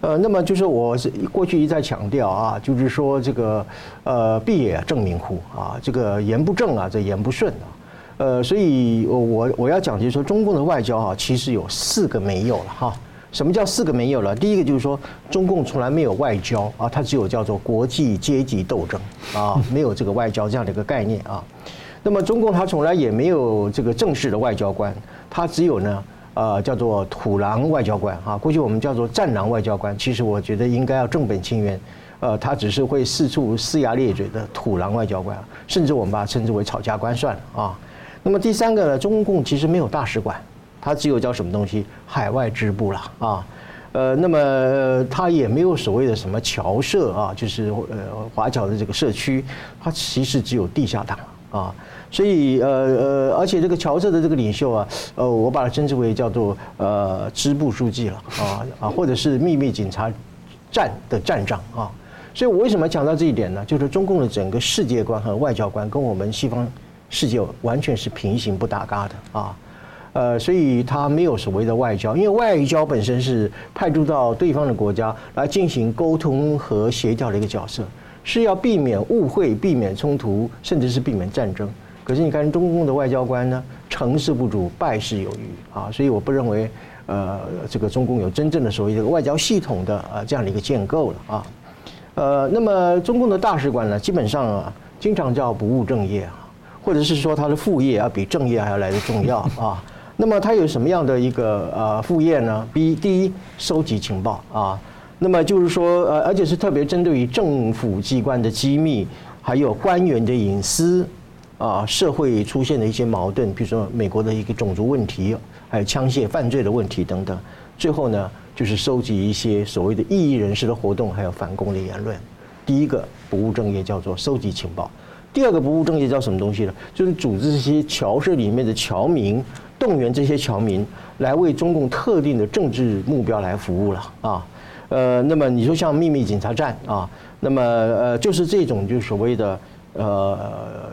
呃，那么就是我是过去一再强调啊，就是说这个呃，必也正名乎啊，这个言不正啊，这言不顺啊。呃，所以我我要讲就是说，中共的外交啊，其实有四个没有了哈。什么叫四个没有了？第一个就是说，中共从来没有外交啊，它只有叫做国际阶级斗争啊，没有这个外交这样的一个概念啊。那么中共它从来也没有这个正式的外交官，它只有呢，呃，叫做土狼外交官啊。过去我们叫做战狼外交官，其实我觉得应该要正本清源，呃，他只是会四处撕牙咧嘴的土狼外交官，甚至我们把它称之为吵架官算了啊。那么第三个呢，中共其实没有大使馆。它只有叫什么东西海外支部了啊，呃，那么它也没有所谓的什么侨社啊，就是呃华侨的这个社区，它其实只有地下党啊，所以呃呃，而且这个侨社的这个领袖啊，呃，我把它称之为叫做呃支部书记了啊啊，或者是秘密警察站的站长啊，所以我为什么讲到这一点呢？就是中共的整个世界观和外交观跟我们西方世界完全是平行不搭嘎的啊。呃，所以他没有所谓的外交，因为外交本身是派驻到对方的国家来进行沟通和协调的一个角色，是要避免误会、避免冲突，甚至是避免战争。可是你看中共的外交官呢，成事不足，败事有余啊，所以我不认为，呃，这个中共有真正的所谓的外交系统的啊这样的一个建构了啊。呃，那么中共的大使馆呢，基本上啊，经常叫不务正业啊，或者是说他的副业要比正业还要来得重要啊。那么它有什么样的一个呃副业呢？第一，第一，收集情报啊。那么就是说，呃，而且是特别针对于政府机关的机密，还有官员的隐私啊，社会出现的一些矛盾，比如说美国的一个种族问题，还有枪械犯罪的问题等等。最后呢，就是收集一些所谓的异议人士的活动，还有反攻的言论。第一个不务正业叫做收集情报。第二个不务正业叫什么东西呢？就是组织这些侨社里面的侨民。动员这些侨民来为中共特定的政治目标来服务了啊，呃，那么你说像秘密警察站啊，那么呃，就是这种就所谓的呃，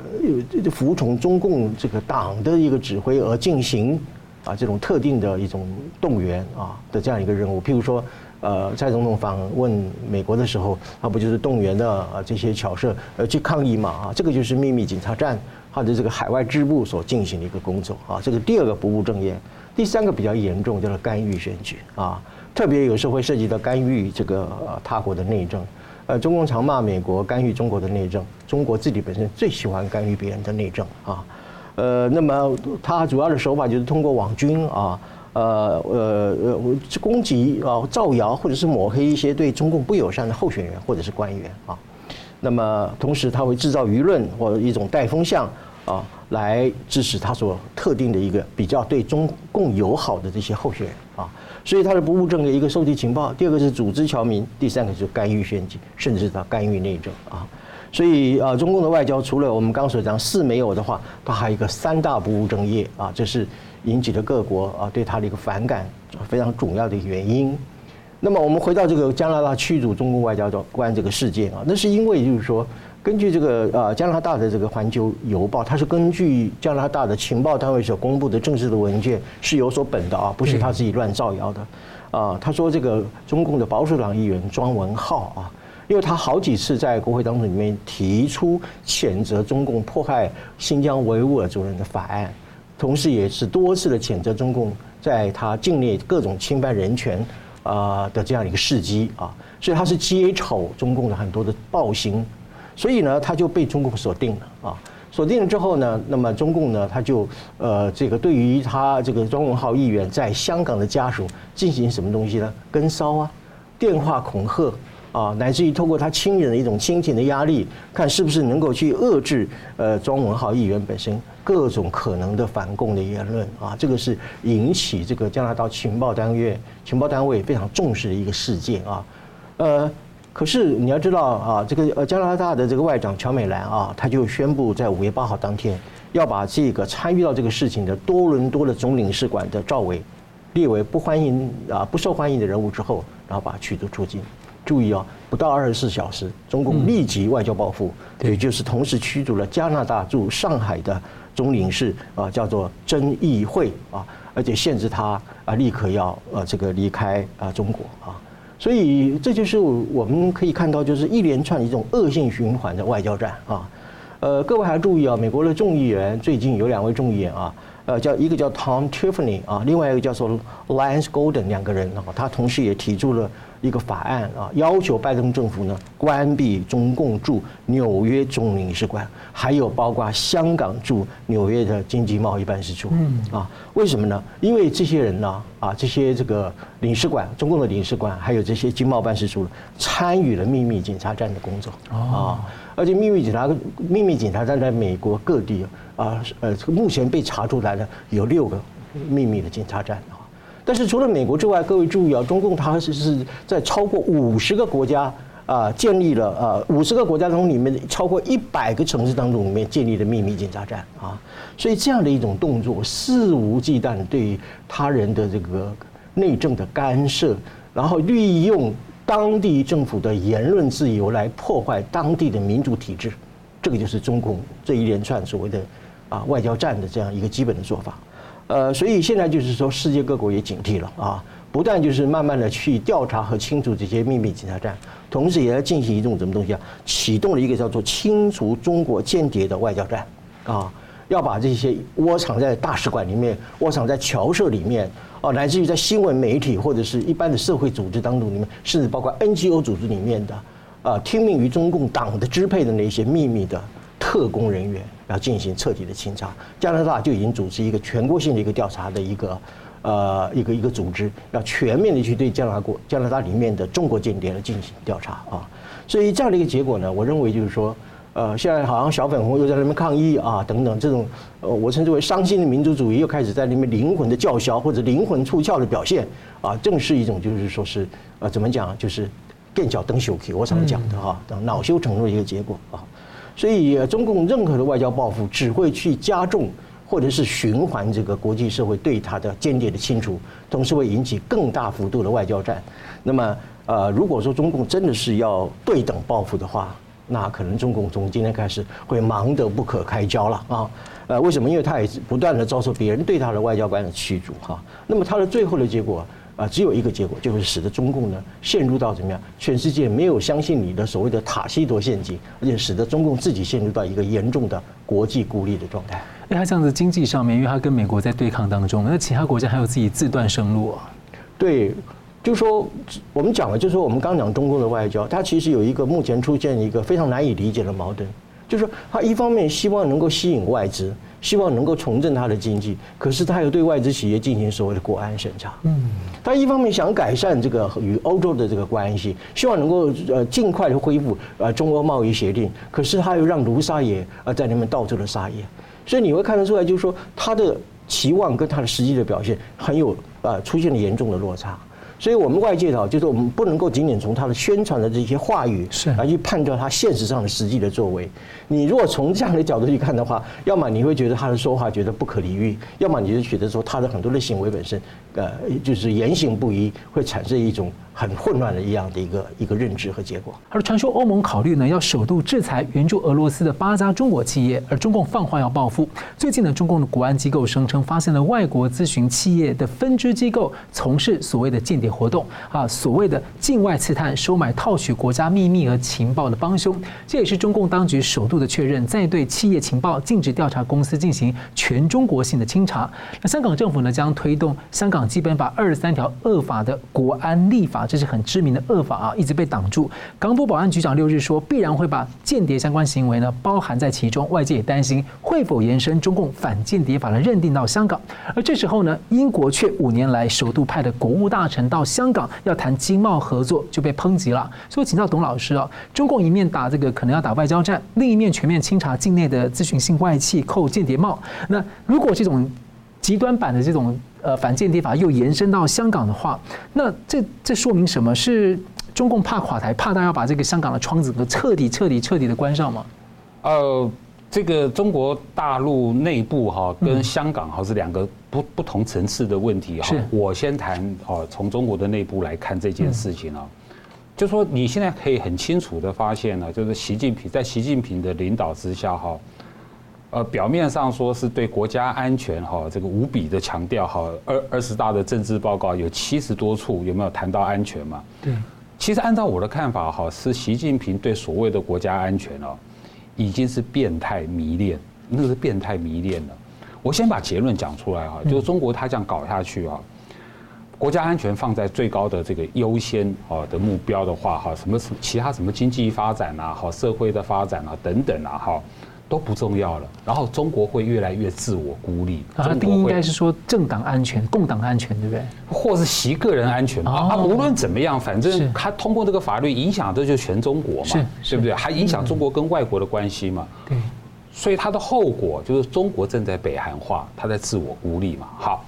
服从中共这个党的一个指挥而进行啊这种特定的一种动员啊的这样一个任务。譬如说，呃，蔡总统访问美国的时候，他不就是动员的啊这些侨社呃去抗议嘛啊？这个就是秘密警察站或者这个海外支部所进行的一个工作啊。这个第二个不务正业，第三个比较严重，叫做干预选举啊。特别有时候会涉及到干预这个呃他国的内政。呃，中共常骂美国干预中国的内政，中国自己本身最喜欢干预别人的内政啊。呃，那么他主要的手法就是通过网军啊，呃呃呃，攻击啊、造谣或者是抹黑一些对中共不友善的候选人或者是官员啊。那么同时他会制造舆论或一种带风向啊，来支持他所特定的一个比较对中共友好的这些候选人啊。所以他的不务正业，一个收集情报，第二个是组织侨民，第三个是干预选举，甚至他干预内政啊。所以啊，中共的外交除了我们刚所讲四没有的话，它还有一个三大不务正业啊，这是引起了各国啊对他的一个反感非常重要的原因。那么我们回到这个加拿大驱逐中共外交官这个事件啊，那是因为就是说。根据这个呃加拿大的这个《环球邮报》，它是根据加拿大的情报单位所公布的正式的文件是有所本的啊，不是他自己乱造谣的啊。他说这个中共的保守党议员庄文浩啊，因为他好几次在国会当中里面提出谴责中共迫害新疆维吾尔族人的法案，同时也是多次的谴责中共在他境内各种侵犯人权啊的这样一个事迹啊，所以他是揭丑中共的很多的暴行。所以呢，他就被中共锁定了啊。锁定了之后呢，那么中共呢，他就呃，这个对于他这个庄文浩议员在香港的家属进行什么东西呢？跟骚啊，电话恐吓啊，乃至于透过他亲人的一种亲情的压力，看是不是能够去遏制呃庄文浩议员本身各种可能的反共的言论啊。这个是引起这个加拿大情报单位情报单位非常重视的一个事件啊，呃。可是你要知道啊，这个呃加拿大的这个外长乔美兰啊，他就宣布在五月八号当天要把这个参与到这个事情的多伦多的总领事馆的赵薇列为不欢迎啊不受欢迎的人物之后，然后把他驱逐出境。注意啊，不到二十四小时，中共立即外交报复，也就是同时驱逐了加拿大驻上海的总领事啊，叫做曾毅会啊，而且限制他啊立刻要呃这个离开啊中国啊。所以这就是我们可以看到，就是一连串一种恶性循环的外交战啊。呃，各位还要注意啊，美国的众议员最近有两位众议员啊，呃，叫一个叫 Tom Tiffany 啊，另外一个叫做 Lance Golden 两个人啊，他同时也提出了。一个法案啊，要求拜登政府呢关闭中共驻纽约总领事馆，还有包括香港驻纽约的经济贸易办事处。嗯啊，为什么呢？因为这些人呢啊，这些这个领事馆，中共的领事馆，还有这些经贸办事处参与了秘密警察站的工作啊，而且秘密警察秘密警察站在美国各地啊，呃，目前被查出来的有六个秘密的警察站。但是除了美国之外，各位注意啊，中共它是是在超过五十个国家啊建立了啊五十个国家中里面超过一百个城市当中里面建立了秘密检查站啊，所以这样的一种动作肆无忌惮对他人的这个内政的干涉，然后利用当地政府的言论自由来破坏当地的民主体制，这个就是中共这一连串所谓的啊外交战的这样一个基本的做法。呃，所以现在就是说，世界各国也警惕了啊，不但就是慢慢的去调查和清除这些秘密警察站，同时也要进行一种什么东西啊？启动了一个叫做清除中国间谍的外交战啊，要把这些窝藏在大使馆里面、窝藏在侨社里面啊，乃至于在新闻媒体或者是一般的社会组织当中里面，甚至包括 NGO 组织里面的啊，听命于中共党的支配的那些秘密的特工人员。要进行彻底的清查，加拿大就已经组织一个全国性的一个调查的一个，呃，一个一个组织，要全面的去对加拿大国加拿大里面的中国间谍来进行调查啊。所以这样的一个结果呢，我认为就是说，呃，现在好像小粉红又在那边抗议啊，等等这种，呃，我称之为伤心的民族主义又开始在那边灵魂的叫嚣或者灵魂出窍的表现啊，正是一种就是说是呃怎么讲，就是垫脚蹬袖皮，我常讲的哈，等恼羞成怒的一个结果啊。所以，中共任何的外交报复只会去加重，或者是循环这个国际社会对他的间谍的清除，同时会引起更大幅度的外交战。那么，呃，如果说中共真的是要对等报复的话，那可能中共从今天开始会忙得不可开交了啊。呃，为什么？因为他也是不断的遭受别人对他的外交官的驱逐哈。那么他的最后的结果。啊，只有一个结果，就是使得中共呢陷入到怎么样？全世界没有相信你的所谓的塔西佗陷阱，而且使得中共自己陷入到一个严重的国际孤立的状态。那他这样子经济上面，因为他跟美国在对抗当中，那其他国家还有自己自断生路啊。对，就是说我们讲了，就是说我们刚讲中共的外交，它其实有一个目前出现一个非常难以理解的矛盾，就是说他一方面希望能够吸引外资。希望能够重振他的经济，可是他又对外资企业进行所谓的国安审查。嗯，他一方面想改善这个与欧洲的这个关系，希望能够呃尽快的恢复呃中欧贸易协定，可是他又让卢沙野呃在那边到处的撒野，所以你会看得出来，就是说他的期望跟他的实际的表现很有呃出现了严重的落差。所以，我们外界哈，就是我们不能够仅仅从他的宣传的这些话语是来去判断他现实上的实际的作为。你如果从这样的角度去看的话，要么你会觉得他的说话觉得不可理喻，要么你就觉得说他的很多的行为本身，呃，就是言行不一，会产生一种。很混乱的一样的一个一个认知和结果。而传说欧盟考虑呢要首度制裁援助俄罗斯的八家中国企业，而中共放话要报复。最近呢，中共的国安机构声称发现了外国咨询企业的分支机构从事所谓的间谍活动啊，所谓的境外刺探、收买、套取国家秘密和情报的帮凶。这也是中共当局首度的确认，在对企业情报禁止调查公司进行全中国性的清查。那香港政府呢将推动香港基本法二十三条恶法的国安立法。这是很知名的恶法啊，一直被挡住。港府保安局长六日说，必然会把间谍相关行为呢包含在其中。外界也担心会否延伸中共反间谍法的认定到香港。而这时候呢，英国却五年来首度派的国务大臣到香港要谈经贸合作，就被抨击了。所以，请教董老师啊，中共一面打这个可能要打外交战，另一面全面清查境内的咨询性外企，扣间谍帽。那如果这种极端版的这种呃反间谍法又延伸到香港的话，那这这说明什么？是中共怕垮台，怕他要把这个香港的窗子都彻底彻底彻底的关上吗？呃，这个中国大陆内部哈跟香港哈是两个不不同层次的问题哈。是我先谈哦，从中国的内部来看这件事情啊，就说你现在可以很清楚的发现呢，就是习近平在习近平的领导之下哈。呃，表面上说是对国家安全哈，这个无比的强调哈，二二十大的政治报告有七十多处有没有谈到安全嘛？对，其实按照我的看法哈，是习近平对所谓的国家安全哦，已经是变态迷恋，那个是变态迷恋了。我先把结论讲出来哈，就是中国他这样搞下去啊，国家安全放在最高的这个优先啊的目标的话哈，什么其他什么经济发展啊，好社会的发展啊等等啊哈。都不重要了，然后中国会越来越自我孤立。啊，定义应该是说政党安全、共党安全，对不对？或是习个人安全嘛？啊，无论怎么样，反正他通过这个法律影响的就是全中国嘛，对不对？还影响中国跟外国的关系嘛？对。所以它的后果就是中国正在北韩化，它在自我孤立嘛。好，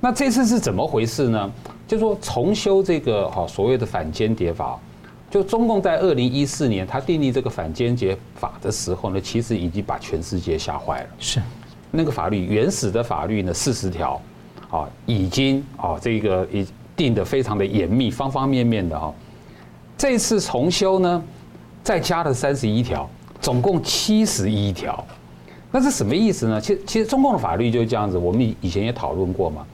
那这次是怎么回事呢？就是说重修这个哈所谓的反间谍法。就中共在二零一四年他订立这个反间谍法的时候呢，其实已经把全世界吓坏了。是，那个法律原始的法律呢，四十条，啊，已经啊这个已定得非常的严密，方方面面的哈。这次重修呢，再加了三十一条，总共七十一条。那是什么意思呢？其实其实中共的法律就是这样子，我们以以前也讨论过嘛。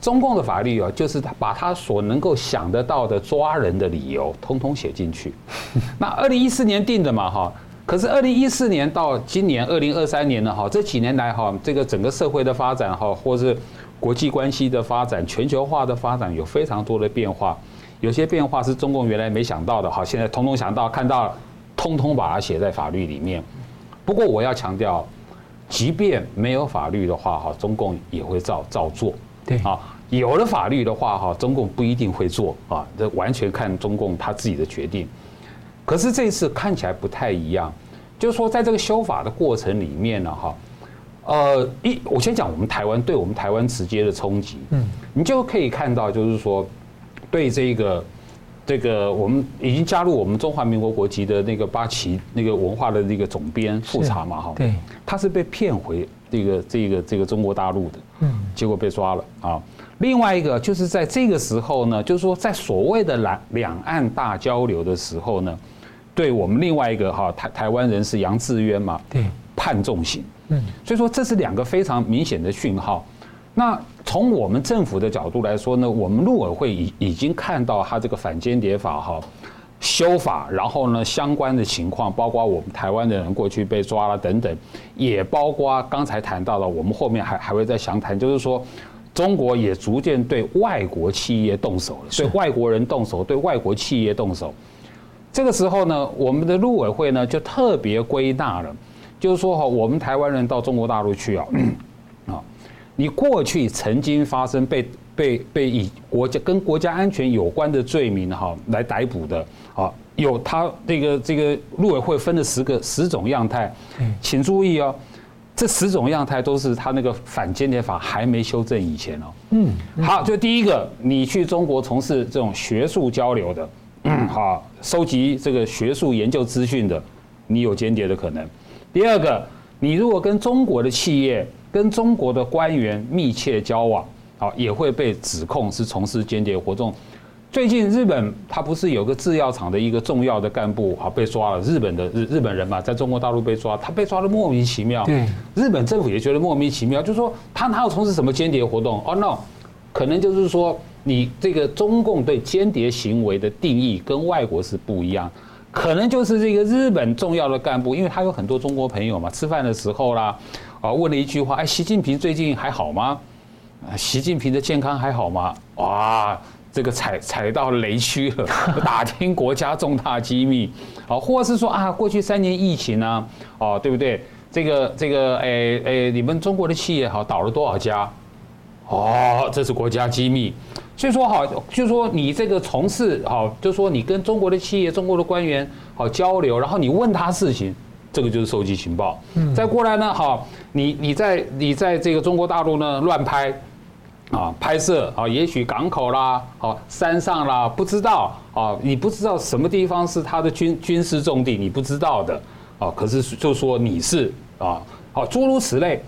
中共的法律啊，就是他把他所能够想得到的抓人的理由，通通写进去。那二零一四年定的嘛，哈，可是二零一四年到今年二零二三年呢，哈，这几年来哈，这个整个社会的发展哈，或是国际关系的发展、全球化的发展有非常多的变化，有些变化是中共原来没想到的，哈，现在通通想到、看到了，通通把它写在法律里面。不过我要强调，即便没有法律的话，哈，中共也会照照做。对啊，有了法律的话，哈，中共不一定会做啊，这完全看中共他自己的决定。可是这次看起来不太一样，就是说，在这个修法的过程里面呢，哈，呃，一我先讲我们台湾对我们台湾直接的冲击，嗯，你就可以看到，就是说，对这个这个我们已经加入我们中华民国国籍的那个八旗那个文化的那个总编复查嘛，哈，对，他是被骗回。这个这个这个中国大陆的，嗯，结果被抓了啊。另外一个就是在这个时候呢，就是说在所谓的两两岸大交流的时候呢，对我们另外一个哈台台湾人是杨志渊嘛，对，判重刑。嗯，所以说这是两个非常明显的讯号。那从我们政府的角度来说呢，我们陆委会已已经看到他这个反间谍法哈修法，然后呢相关的情况，包括我们台湾的人过去被抓了等等，也包括刚才谈到了，我们后面还还会再详谈，就是说中国也逐渐对外国企业动手了，对外国人动手，对外国企业动手。这个时候呢，我们的陆委会呢就特别归纳了，就是说哈，我们台湾人到中国大陆去啊。你过去曾经发生被被被以国家跟国家安全有关的罪名哈来逮捕的啊，有他这个这个陆委会分了十个十种样态，请注意哦，这十种样态都是他那个反间谍法还没修正以前哦。嗯，好，就第一个，你去中国从事这种学术交流的，嗯，好，收集这个学术研究资讯的，你有间谍的可能。第二个，你如果跟中国的企业。跟中国的官员密切交往，啊，也会被指控是从事间谍活动。最近日本他不是有个制药厂的一个重要的干部啊被抓了，日本的日日本人嘛，在中国大陆被抓，他被抓的莫名其妙。对，日本政府也觉得莫名其妙，就是说他哪有从事什么间谍活动？哦，no，可能就是说你这个中共对间谍行为的定义跟外国是不一样，可能就是这个日本重要的干部，因为他有很多中国朋友嘛，吃饭的时候啦。啊，问了一句话，哎，习近平最近还好吗？啊，习近平的健康还好吗？哇，这个踩踩到雷区了，打听国家重大机密，啊，或是说啊，过去三年疫情呢啊，哦，对不对？这个这个，哎哎，你们中国的企业好倒了多少家？哦，这是国家机密，所以说好，就说你这个从事好，就说你跟中国的企业、中国的官员好交流，然后你问他事情。这个就是收集情报，再过来呢，好，你你在你在这个中国大陆呢乱拍，啊，拍摄啊，也许港口啦，好，山上啦，不知道啊，你不知道什么地方是他的军军事重地，你不知道的，啊，可是就说你是啊，好，诸如此类，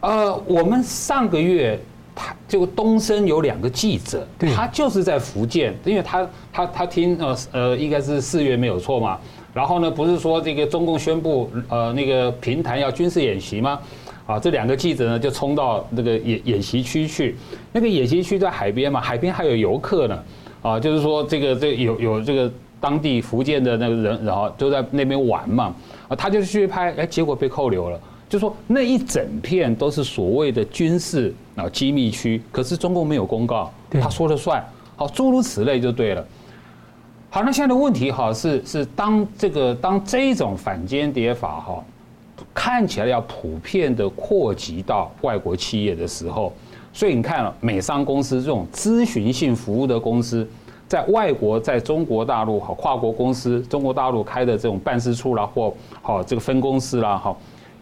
呃，我们上个月他这个东森有两个记者，他就是在福建，因为他他他听呃呃，应该是四月没有错嘛。然后呢，不是说这个中共宣布呃那个平潭要军事演习吗？啊，这两个记者呢就冲到那个演演习区去。那个演习区在海边嘛，海边还有游客呢。啊，就是说这个这个、有有这个当地福建的那个人，然后都在那边玩嘛。啊，他就去拍，哎，结果被扣留了。就说那一整片都是所谓的军事啊机密区，可是中共没有公告，他说了算。好，诸如此类就对了。好，那现在的问题哈是是当这个当这种反间谍法哈看起来要普遍的扩及到外国企业的时候，所以你看了美商公司这种咨询性服务的公司，在外国在中国大陆哈跨国公司中国大陆开的这种办事处啦或好这个分公司啦哈，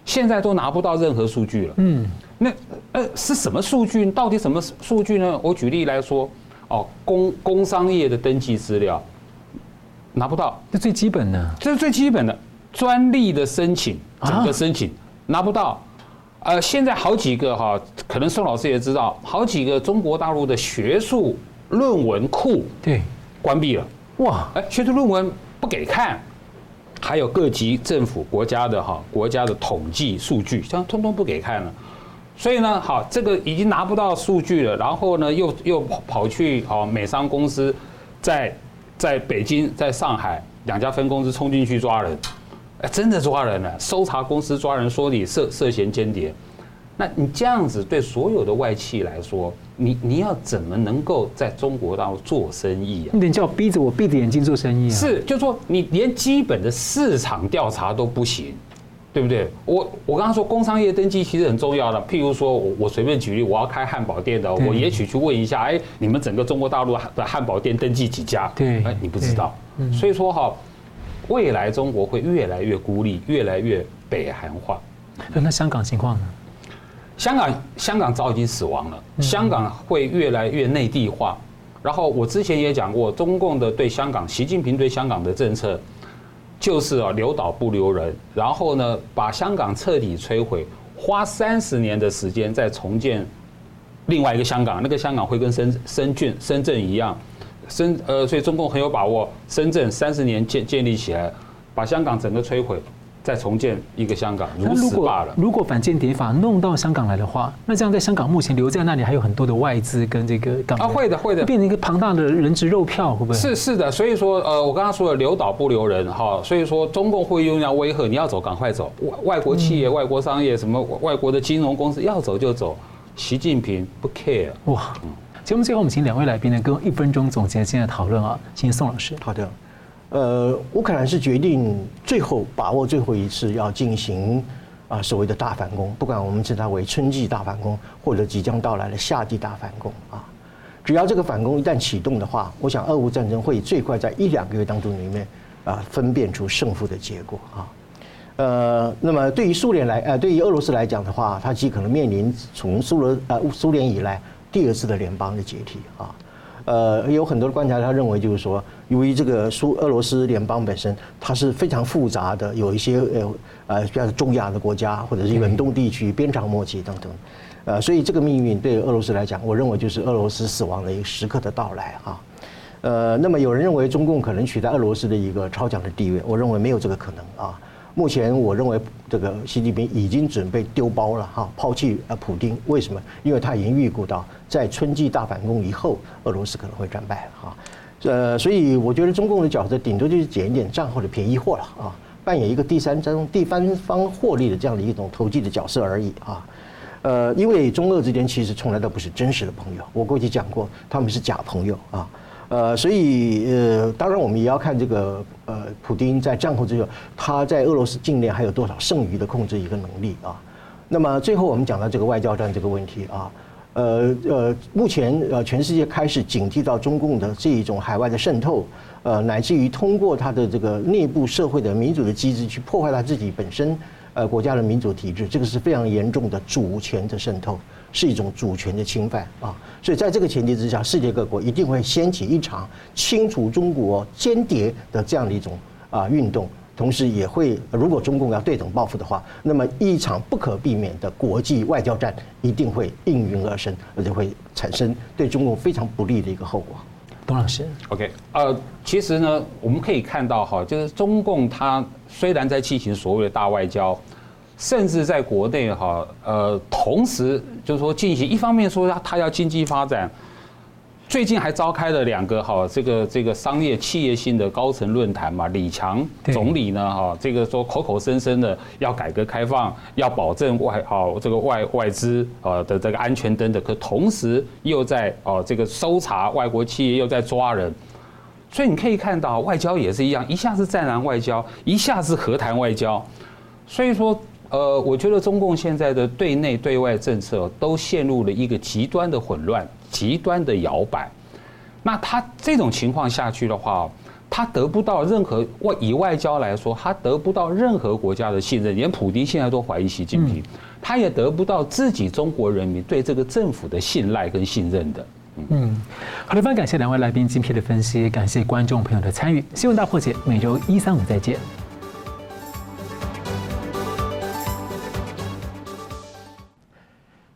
现在都拿不到任何数据了。嗯，那呃是什么数据？到底什么数据呢？我举例来说，哦，工工商业的登记资料。拿不到，这最基本的，这是最基本的专利的申请，整个申请拿不到。呃，现在好几个哈，可能宋老师也知道，好几个中国大陆的学术论文库对关闭了。哇，哎，学术论文不给看，还有各级政府国家的哈国家的统计数据，像通通不给看了。所以呢，好，这个已经拿不到数据了，然后呢，又又跑跑去好美商公司在。在北京，在上海两家分公司冲进去抓人，哎，真的抓人了，搜查公司抓人，说你涉涉嫌间谍。那你这样子对所有的外企来说，你你要怎么能够在中国大陆做生意啊？你得叫我逼着我闭着眼睛做生意啊？是，就是说你连基本的市场调查都不行。对不对？我我刚刚说工商业登记其实很重要的，譬如说我我随便举例，我要开汉堡店的，我也许去问一下，哎，你们整个中国大陆的汉堡店登记几家？对，哎，你不知道，所以说哈，未来中国会越来越孤立，越来越北韩化。那香港情况呢？香港香港早已经死亡了，香港会越来越内地化。然后我之前也讲过，中共的对香港，习近平对香港的政策。就是啊，留岛不留人，然后呢，把香港彻底摧毁，花三十年的时间再重建另外一个香港，那个香港会跟深深圳深圳一样，深呃，所以中共很有把握，深圳三十年建建立起来，把香港整个摧毁。再重建一个香港，如此罢了。如果反间谍法弄到香港来的话，那这样在香港目前留在那里还有很多的外资跟这个港啊，会的会的，变成一个庞大的人质肉票，会不会？是是的，所以说呃，我刚刚说了留岛不留人哈，所以说中共会用这样威吓，你要走赶快走，外外国企业、外国商业什么外国的金融公司要走就走，习近平不 care。哇，节目最后我们请两位来宾呢，跟我一分钟总结今天的讨论啊，请宋老师。好的。呃，乌克兰是决定最后把握最后一次要进行啊所谓的大反攻，不管我们称它为春季大反攻，或者即将到来的夏季大反攻啊，只要这个反攻一旦启动的话，我想俄乌战争会最快在一两个月当中里面啊分辨出胜负的结果啊。呃，那么对于苏联来呃，对于俄罗斯来讲的话，它极可能面临从苏俄呃苏联以来第二次的联邦的解体啊。呃，有很多的观察，他认为就是说，由于这个苏俄罗斯联邦本身它是非常复杂的，有一些呃呃比较中亚的国家或者是远东地区边长莫及等等，呃，所以这个命运对俄罗斯来讲，我认为就是俄罗斯死亡的一个时刻的到来啊。呃，那么有人认为中共可能取代俄罗斯的一个超强的地位，我认为没有这个可能啊。目前我认为这个习近平已经准备丢包了哈，抛弃呃普丁。为什么？因为他已经预估到在春季大反攻以后，俄罗斯可能会战败哈。呃，所以我觉得中共的角色顶多就是捡一点账或者便宜货了啊，扮演一个第三方第三方获利的这样的一种投机的角色而已啊。呃，因为中俄之间其实从来都不是真实的朋友，我过去讲过，他们是假朋友啊。呃，所以呃，当然我们也要看这个呃，普丁在战后之后，他在俄罗斯境内还有多少剩余的控制一个能力啊？那么最后我们讲到这个外交战这个问题啊，呃呃，目前呃全世界开始警惕到中共的这一种海外的渗透，呃，乃至于通过他的这个内部社会的民主的机制去破坏他自己本身呃国家的民主体制，这个是非常严重的主权的渗透。是一种主权的侵犯啊，所以在这个前提之下，世界各国一定会掀起一场清除中国间谍的这样的一种啊运动，同时也会，如果中共要对等报复的话，那么一场不可避免的国际外交战一定会应运而生，而且会产生对中共非常不利的一个后果。董老师，OK，呃，其实呢，我们可以看到哈，就是中共它虽然在进行所谓的大外交。甚至在国内哈，呃，同时就是说进行，一方面说它它要经济发展，最近还召开了两个哈，这个这个商业企业性的高层论坛嘛。李强总理呢哈，这个说口口声声的要改革开放，要保证外好这个外外资呃的这个安全等等，可同时又在哦这个搜查外国企业，又在抓人，所以你可以看到外交也是一样，一下是战狼外交，一下是和谈外交，所以说。呃，我觉得中共现在的对内对外政策都陷入了一个极端的混乱、极端的摇摆。那他这种情况下去的话，他得不到任何外以外交来说，他得不到任何国家的信任，连普京现在都怀疑习近平，他也得不到自己中国人民对这个政府的信赖跟信任的。嗯，好的，非常感谢两位来宾精辟的分析，感谢观众朋友的参与。新闻大破解每周一、三、五再见。